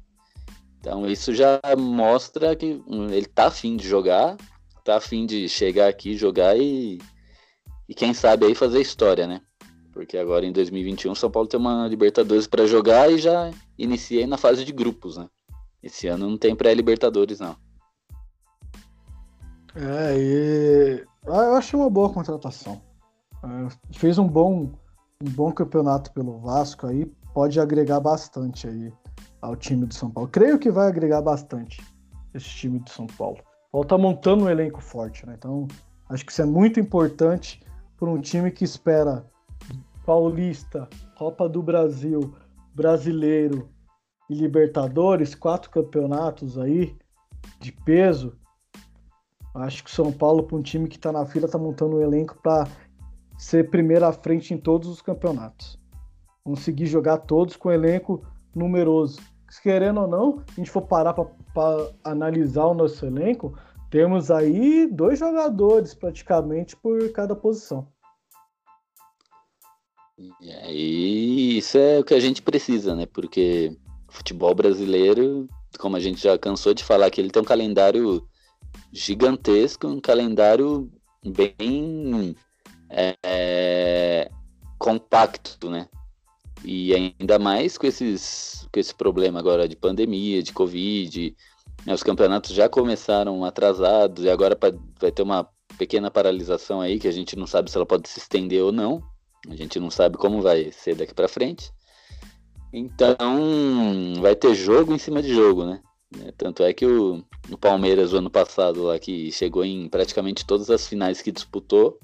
Então isso já mostra que ele tá afim de jogar tá afim de chegar aqui, jogar e, e quem sabe aí fazer história, né? Porque agora em 2021 São Paulo tem uma Libertadores para jogar e já iniciei na fase de grupos, né? Esse ano não tem pré-Libertadores, não. É, e ah, eu achei uma boa contratação. É, fez um bom, um bom campeonato pelo Vasco aí, pode agregar bastante aí ao time do São Paulo. Creio que vai agregar bastante esse time do São Paulo. O Paulo tá montando um elenco forte, né? Então, acho que isso é muito importante para um time que espera Paulista, Copa do Brasil, Brasileiro e Libertadores, quatro campeonatos aí de peso. Acho que o São Paulo, para um time que está na fila, está montando um elenco para ser primeiro à frente em todos os campeonatos. Conseguir jogar todos com elenco numeroso. Querendo ou não, a gente for parar para analisar o nosso elenco, temos aí dois jogadores praticamente por cada posição. E aí, isso é o que a gente precisa, né? Porque futebol brasileiro, como a gente já cansou de falar, que ele tem um calendário gigantesco, um calendário bem é, compacto, né? E ainda mais com, esses, com esse problema agora de pandemia, de Covid, né? os campeonatos já começaram atrasados e agora vai ter uma pequena paralisação aí que a gente não sabe se ela pode se estender ou não. A gente não sabe como vai ser daqui para frente. Então, vai ter jogo em cima de jogo, né? Tanto é que o, o Palmeiras, o ano passado, lá que chegou em praticamente todas as finais que disputou,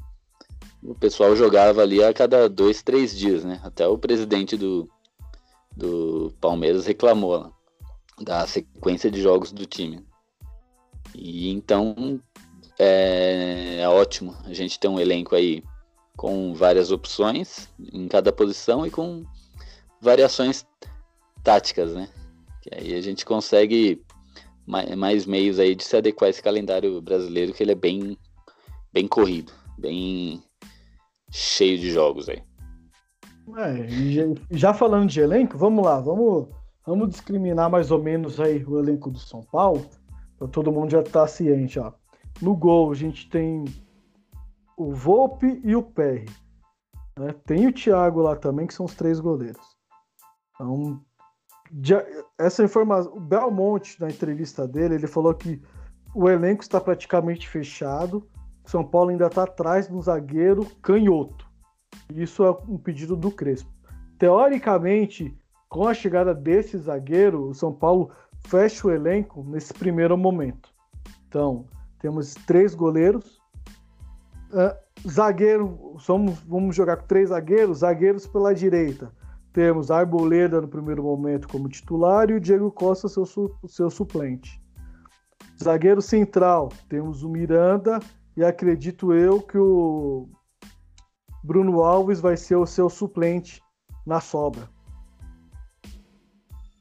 o pessoal jogava ali a cada dois, três dias, né? Até o presidente do, do Palmeiras reclamou da sequência de jogos do time. E então é, é ótimo a gente ter um elenco aí com várias opções em cada posição e com variações táticas, né? Que aí a gente consegue mais, mais meios aí de se adequar a esse calendário brasileiro, que ele é bem, bem corrido, bem cheio de jogos aí. É, já falando de elenco, vamos lá, vamos, vamos discriminar mais ou menos aí o elenco do São Paulo, todo mundo já tá ciente, ó. No gol a gente tem o Volpe e o Perry. Né? Tem o Thiago lá também, que são os três goleiros. Então, essa informação, o Belmonte, na entrevista dele, ele falou que o elenco está praticamente fechado. São Paulo ainda está atrás do zagueiro canhoto. Isso é um pedido do Crespo. Teoricamente, com a chegada desse zagueiro, o São Paulo fecha o elenco nesse primeiro momento. Então, temos três goleiros, Uh, zagueiro, somos, vamos jogar com três zagueiros, zagueiros pela direita. Temos Arboleda no primeiro momento como titular e o Diego Costa seu, seu suplente. Zagueiro central, temos o Miranda e acredito eu que o Bruno Alves vai ser o seu suplente na sobra.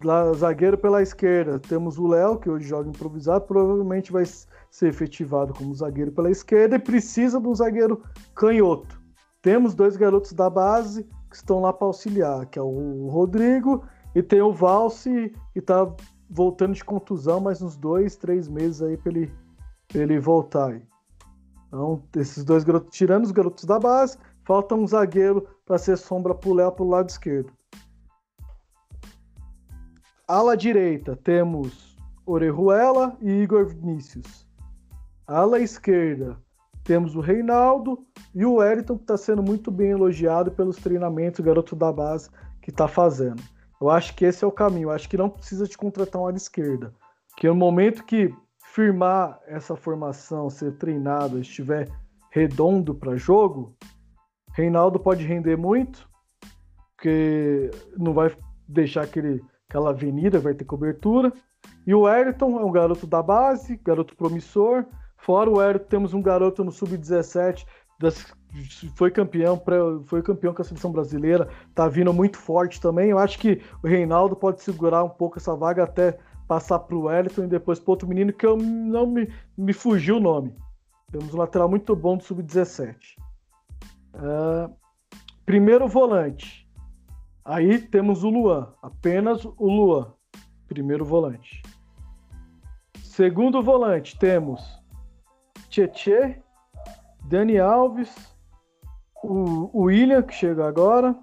Lá, zagueiro pela esquerda, temos o Léo, que hoje joga improvisado, provavelmente vai ser efetivado como zagueiro pela esquerda e precisa de um zagueiro canhoto. Temos dois garotos da base que estão lá para auxiliar, que é o Rodrigo e tem o Valse, que está voltando de contusão, mas uns dois, três meses aí para ele, ele voltar. Aí. Então, esses dois garotos, tirando os garotos da base, falta um zagueiro para ser sombra para o Léo para o lado esquerdo. Ala direita, temos Orejuela e Igor Vinícius. Ala esquerda, temos o Reinaldo e o Wellington, que está sendo muito bem elogiado pelos treinamentos, o garoto da base que está fazendo. Eu acho que esse é o caminho. Eu acho que não precisa de contratar um ala esquerda. Que no momento que firmar essa formação, ser treinado, estiver redondo para jogo, Reinaldo pode render muito, porque não vai deixar aquele, aquela avenida, vai ter cobertura. E o Wellington é um garoto da base, garoto promissor, Fora o Érico, temos um garoto no Sub-17, foi campeão, foi campeão com a seleção brasileira, tá vindo muito forte também. Eu acho que o Reinaldo pode segurar um pouco essa vaga até passar para o Wellington e depois para outro menino que eu não me, me fugiu o nome. Temos um lateral muito bom do Sub-17. Uh, primeiro volante. Aí temos o Luan, apenas o Luan, primeiro volante. Segundo volante, temos Tietê, Dani Alves, o, o William, que chega agora,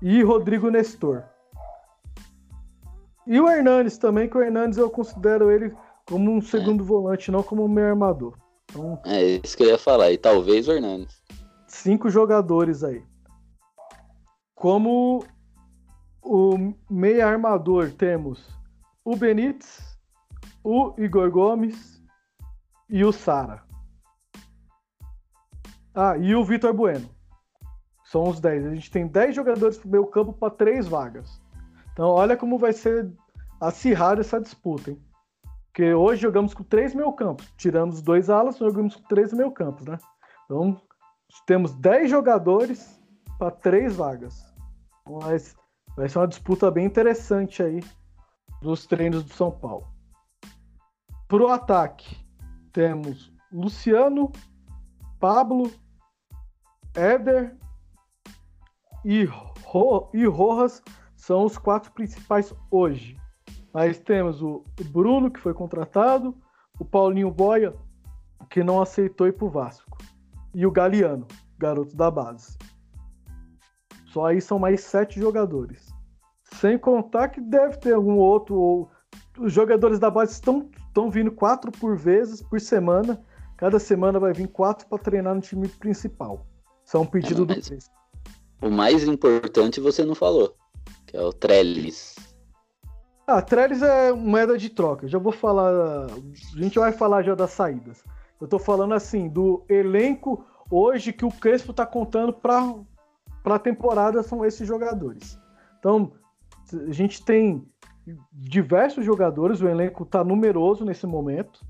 e Rodrigo Nestor. E o Hernandes também, que o Hernandes eu considero ele como um segundo é. volante, não como um meio armador. Então, é isso que eu ia falar, e talvez o Hernandes. Cinco jogadores aí. Como o meio armador temos o Benítez, o Igor Gomes e o Sara. Ah, e o Vitor Bueno. São os 10. A gente tem 10 jogadores pro meio campo para três vagas. Então olha como vai ser acirrada essa disputa, hein? Porque hoje jogamos com três meio campos. Tiramos dois alas, jogamos com três meio campos, né? Então temos 10 jogadores para três vagas. Mas vai ser uma disputa bem interessante aí dos treinos do São Paulo. Pro ataque, temos Luciano, Pablo, Éder e, Ro e Rojas são os quatro principais hoje. Mas temos o Bruno, que foi contratado, o Paulinho Boia, que não aceitou ir para o Vasco, e o Galeano, garoto da base. Só aí são mais sete jogadores. Sem contar que deve ter algum outro. Os jogadores da base estão, estão vindo quatro por vezes por semana. Cada semana vai vir quatro para treinar no time principal. São um pedido é, do. O mais importante você não falou, que é o Trellis. Ah, Trellis é moeda de troca. Já vou falar. A gente vai falar já das saídas. Eu tô falando assim, do elenco hoje que o Crespo tá contando para a temporada são esses jogadores. Então, a gente tem diversos jogadores, o elenco tá numeroso nesse momento.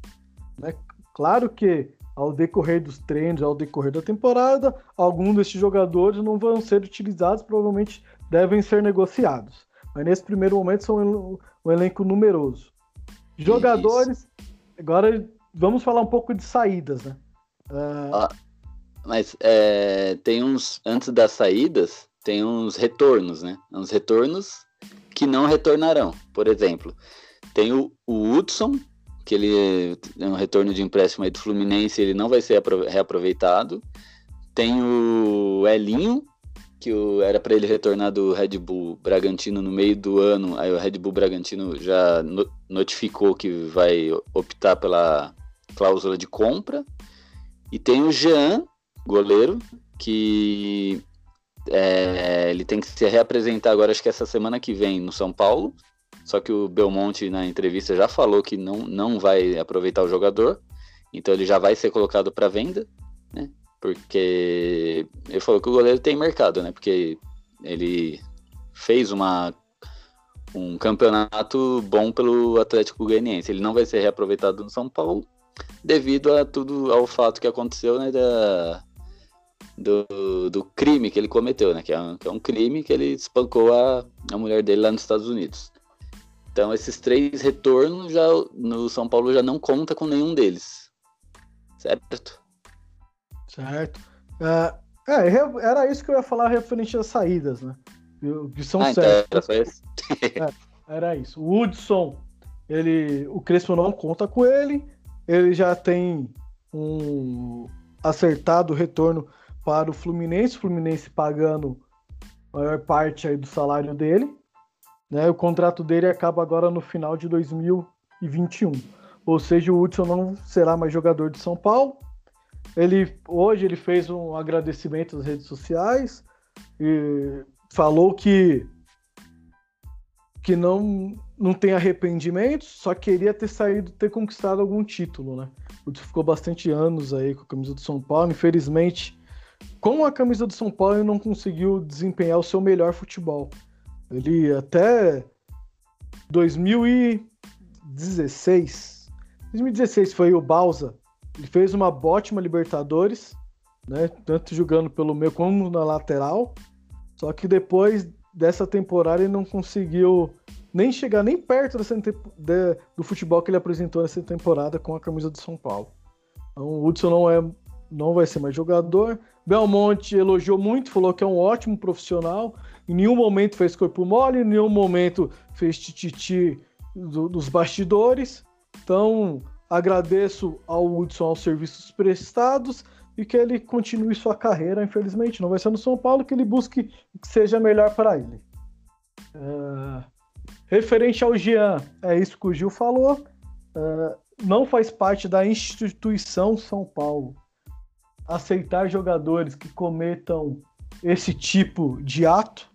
Né? Claro que ao decorrer dos treinos, ao decorrer da temporada, alguns desses jogadores não vão ser utilizados, provavelmente devem ser negociados. Mas nesse primeiro momento são um elenco numeroso. Jogadores. Isso. Agora vamos falar um pouco de saídas, né? Uh... Ah, mas é, tem uns. Antes das saídas, tem uns retornos, né? Uns retornos que não retornarão. Por exemplo, tem o, o Hudson, que ele é um retorno de empréstimo aí do Fluminense, ele não vai ser reaproveitado. Tem o Elinho, que o, era para ele retornar do Red Bull Bragantino no meio do ano, aí o Red Bull Bragantino já no, notificou que vai optar pela cláusula de compra. E tem o Jean, goleiro, que é, ele tem que se reapresentar agora, acho que essa semana que vem no São Paulo. Só que o Belmonte na entrevista já falou que não, não vai aproveitar o jogador, então ele já vai ser colocado para venda, né? Porque ele falou que o goleiro tem mercado, né? Porque ele fez uma um campeonato bom pelo Atlético Goianiense. Ele não vai ser reaproveitado no São Paulo devido a tudo ao fato que aconteceu, né, da, do, do crime que ele cometeu, né? Que é, um, que é um crime que ele espancou a, a mulher dele lá nos Estados Unidos. Então esses três retornos já no São Paulo já não conta com nenhum deles. Certo? Certo. É, é, era isso que eu ia falar referente às saídas, né? Que são ah, certas. Então é, era isso. O Hudson, ele, o Crespo não conta com ele. Ele já tem um acertado retorno para o Fluminense, o Fluminense pagando a maior parte aí do salário dele. Né? O contrato dele acaba agora no final de 2021. Ou seja, o Hudson não será mais jogador de São Paulo. Ele hoje ele fez um agradecimento nas redes sociais e falou que que não não tem arrependimentos, só queria ter saído, ter conquistado algum título, né? Ficou bastante anos aí com a camisa do São Paulo, infelizmente, com a camisa do São Paulo ele não conseguiu desempenhar o seu melhor futebol. Ele até 2016, 2016 foi o Balsa. Ele fez uma ótima Libertadores, né? Tanto jogando pelo meio como na lateral. Só que depois dessa temporada ele não conseguiu nem chegar nem perto dessa, de, do futebol que ele apresentou nessa temporada com a camisa do São Paulo. Então o Hudson não é não vai ser mais jogador. Belmonte elogiou muito, falou que é um ótimo profissional. Em nenhum momento fez corpo mole, em nenhum momento fez tititi do, dos bastidores. Então, agradeço ao Hudson aos serviços prestados e que ele continue sua carreira, infelizmente. Não vai ser no São Paulo que ele busque que seja melhor para ele. Uh, referente ao Jean, é isso que o Gil falou. Uh, não faz parte da instituição São Paulo aceitar jogadores que cometam esse tipo de ato,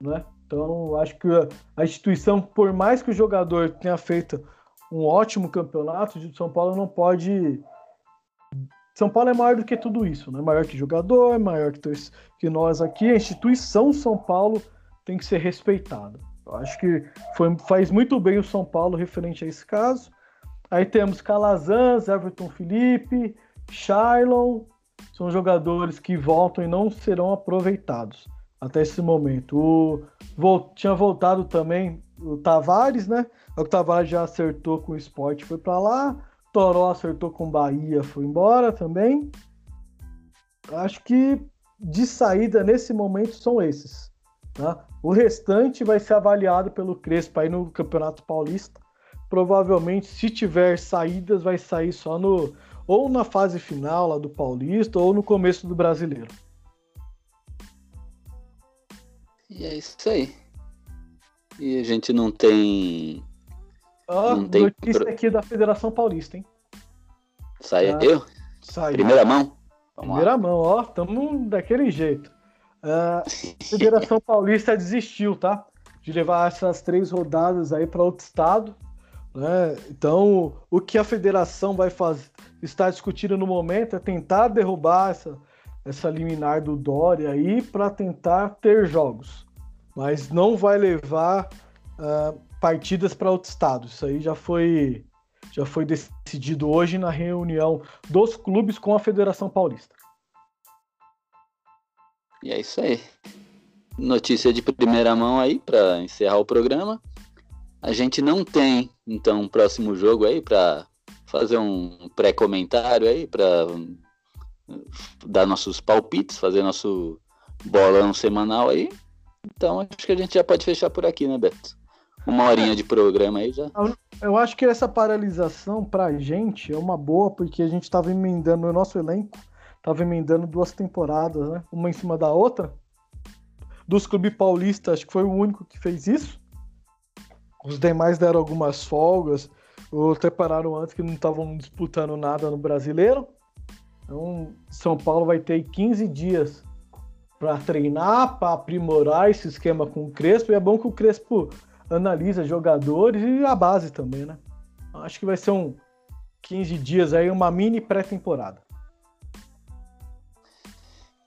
né? Então, acho que a instituição, por mais que o jogador tenha feito um ótimo campeonato, o São Paulo não pode. São Paulo é maior do que tudo isso, né? Maior que jogador, maior que, que nós aqui. A instituição São Paulo tem que ser respeitada. Eu acho que foi, faz muito bem o São Paulo referente a esse caso. Aí temos Calazans, Everton Felipe, Shailon, são jogadores que voltam e não serão aproveitados até esse momento. O, vol, tinha voltado também o Tavares, né? O Tavares já acertou com o esporte, foi para lá. Toró acertou com o Bahia, foi embora também. Acho que de saída nesse momento são esses. Tá? O restante vai ser avaliado pelo Crespo aí no Campeonato Paulista. Provavelmente, se tiver saídas, vai sair só no ou na fase final lá do Paulista ou no começo do Brasileiro. E é isso aí. E a gente não tem. Ó, não tem notícia aqui da Federação Paulista, hein? Saiu? Ah, saiu. Primeira mão? Vamos Primeira lá. mão, ó, estamos daquele jeito. Uh, a Federação Paulista desistiu, tá? De levar essas três rodadas aí para outro estado. Né? Então, o que a federação vai fazer, está discutindo no momento é tentar derrubar essa, essa liminar do Dória aí para tentar ter jogos, mas não vai levar uh, partidas para outro estado. Isso aí já foi já foi decidido hoje na reunião dos clubes com a Federação Paulista. E é isso aí. Notícia de primeira mão aí para encerrar o programa. A gente não tem, então, um próximo jogo aí para fazer um pré-comentário aí, para dar nossos palpites, fazer nosso bolão semanal aí. Então, acho que a gente já pode fechar por aqui, né, Beto? Uma horinha de programa aí já. Eu acho que essa paralisação pra gente é uma boa, porque a gente tava emendando o nosso elenco, tava emendando duas temporadas, né? Uma em cima da outra. Dos clubes paulistas, acho que foi o único que fez isso. Os demais deram algumas folgas, ou até pararam antes que não estavam disputando nada no brasileiro. Então, São Paulo vai ter 15 dias para treinar, para aprimorar esse esquema com o Crespo. E é bom que o Crespo analisa jogadores e a base também, né? Acho que vai ser um 15 dias aí, uma mini pré-temporada.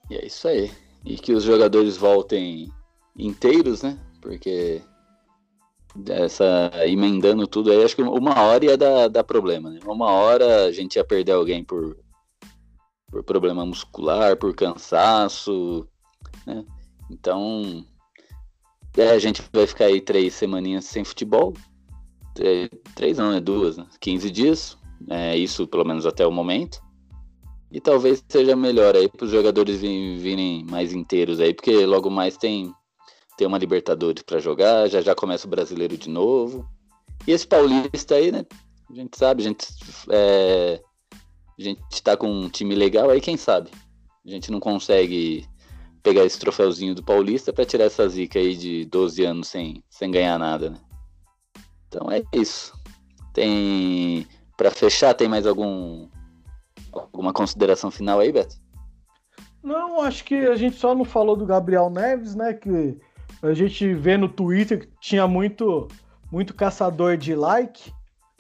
E é isso aí. E que os jogadores voltem inteiros, né? Porque essa emendando tudo aí, acho que uma hora ia dar, dar problema, né? Uma hora a gente ia perder alguém por, por problema muscular, por cansaço, né? Então, é, a gente vai ficar aí três semaninhas sem futebol. É, três não, é duas, né? 15 dias. É isso, pelo menos até o momento. E talvez seja melhor aí para os jogadores virem mais inteiros aí, porque logo mais tem tem uma Libertadores para jogar, já já começa o Brasileiro de novo. E esse Paulista aí, né? A gente sabe, a gente, é, a gente tá com um time legal aí, quem sabe? A gente não consegue pegar esse troféuzinho do Paulista para tirar essa zica aí de 12 anos sem, sem ganhar nada, né? Então é isso. Tem para fechar, tem mais algum alguma consideração final aí, Beto? Não, acho que a gente só não falou do Gabriel Neves, né? Que a gente vê no Twitter que tinha muito, muito caçador de like,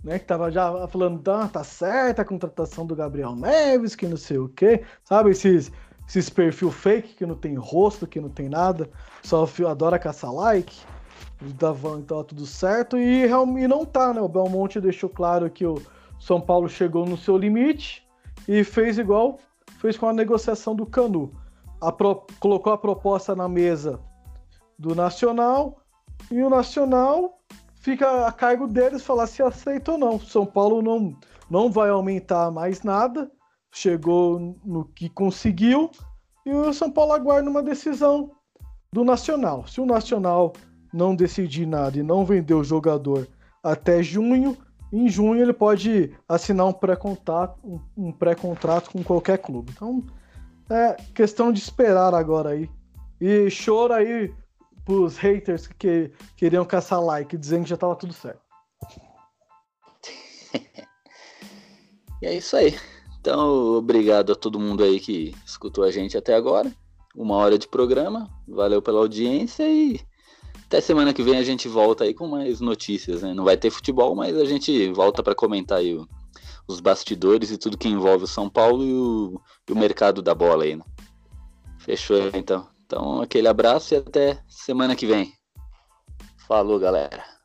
né? Que tava já falando, tá, tá certa a contratação do Gabriel Neves, que não sei o quê. Sabe, esses, esses perfil fake que não tem rosto, que não tem nada, só adora caçar like. Davam então tudo certo e realmente não tá, né? O Belmonte deixou claro que o São Paulo chegou no seu limite e fez igual fez com a negociação do Canu. A pro, colocou a proposta na mesa do Nacional e o Nacional fica a cargo deles falar se aceita ou não. São Paulo não, não vai aumentar mais nada, chegou no que conseguiu e o São Paulo aguarda uma decisão do Nacional. Se o Nacional não decidir nada e não vender o jogador até junho, em junho ele pode assinar um pré-contrato um, pré-contrato com qualquer clube. Então é questão de esperar agora aí. E chora aí pros haters que queriam caçar like, dizendo que já tava tudo certo. e é isso aí. Então, obrigado a todo mundo aí que escutou a gente até agora. Uma hora de programa. Valeu pela audiência e até semana que vem a gente volta aí com mais notícias, né? Não vai ter futebol, mas a gente volta para comentar aí o, os bastidores e tudo que envolve o São Paulo e o, e o mercado da bola aí, né? Fechou então. Então, aquele abraço e até semana que vem. Falou, galera.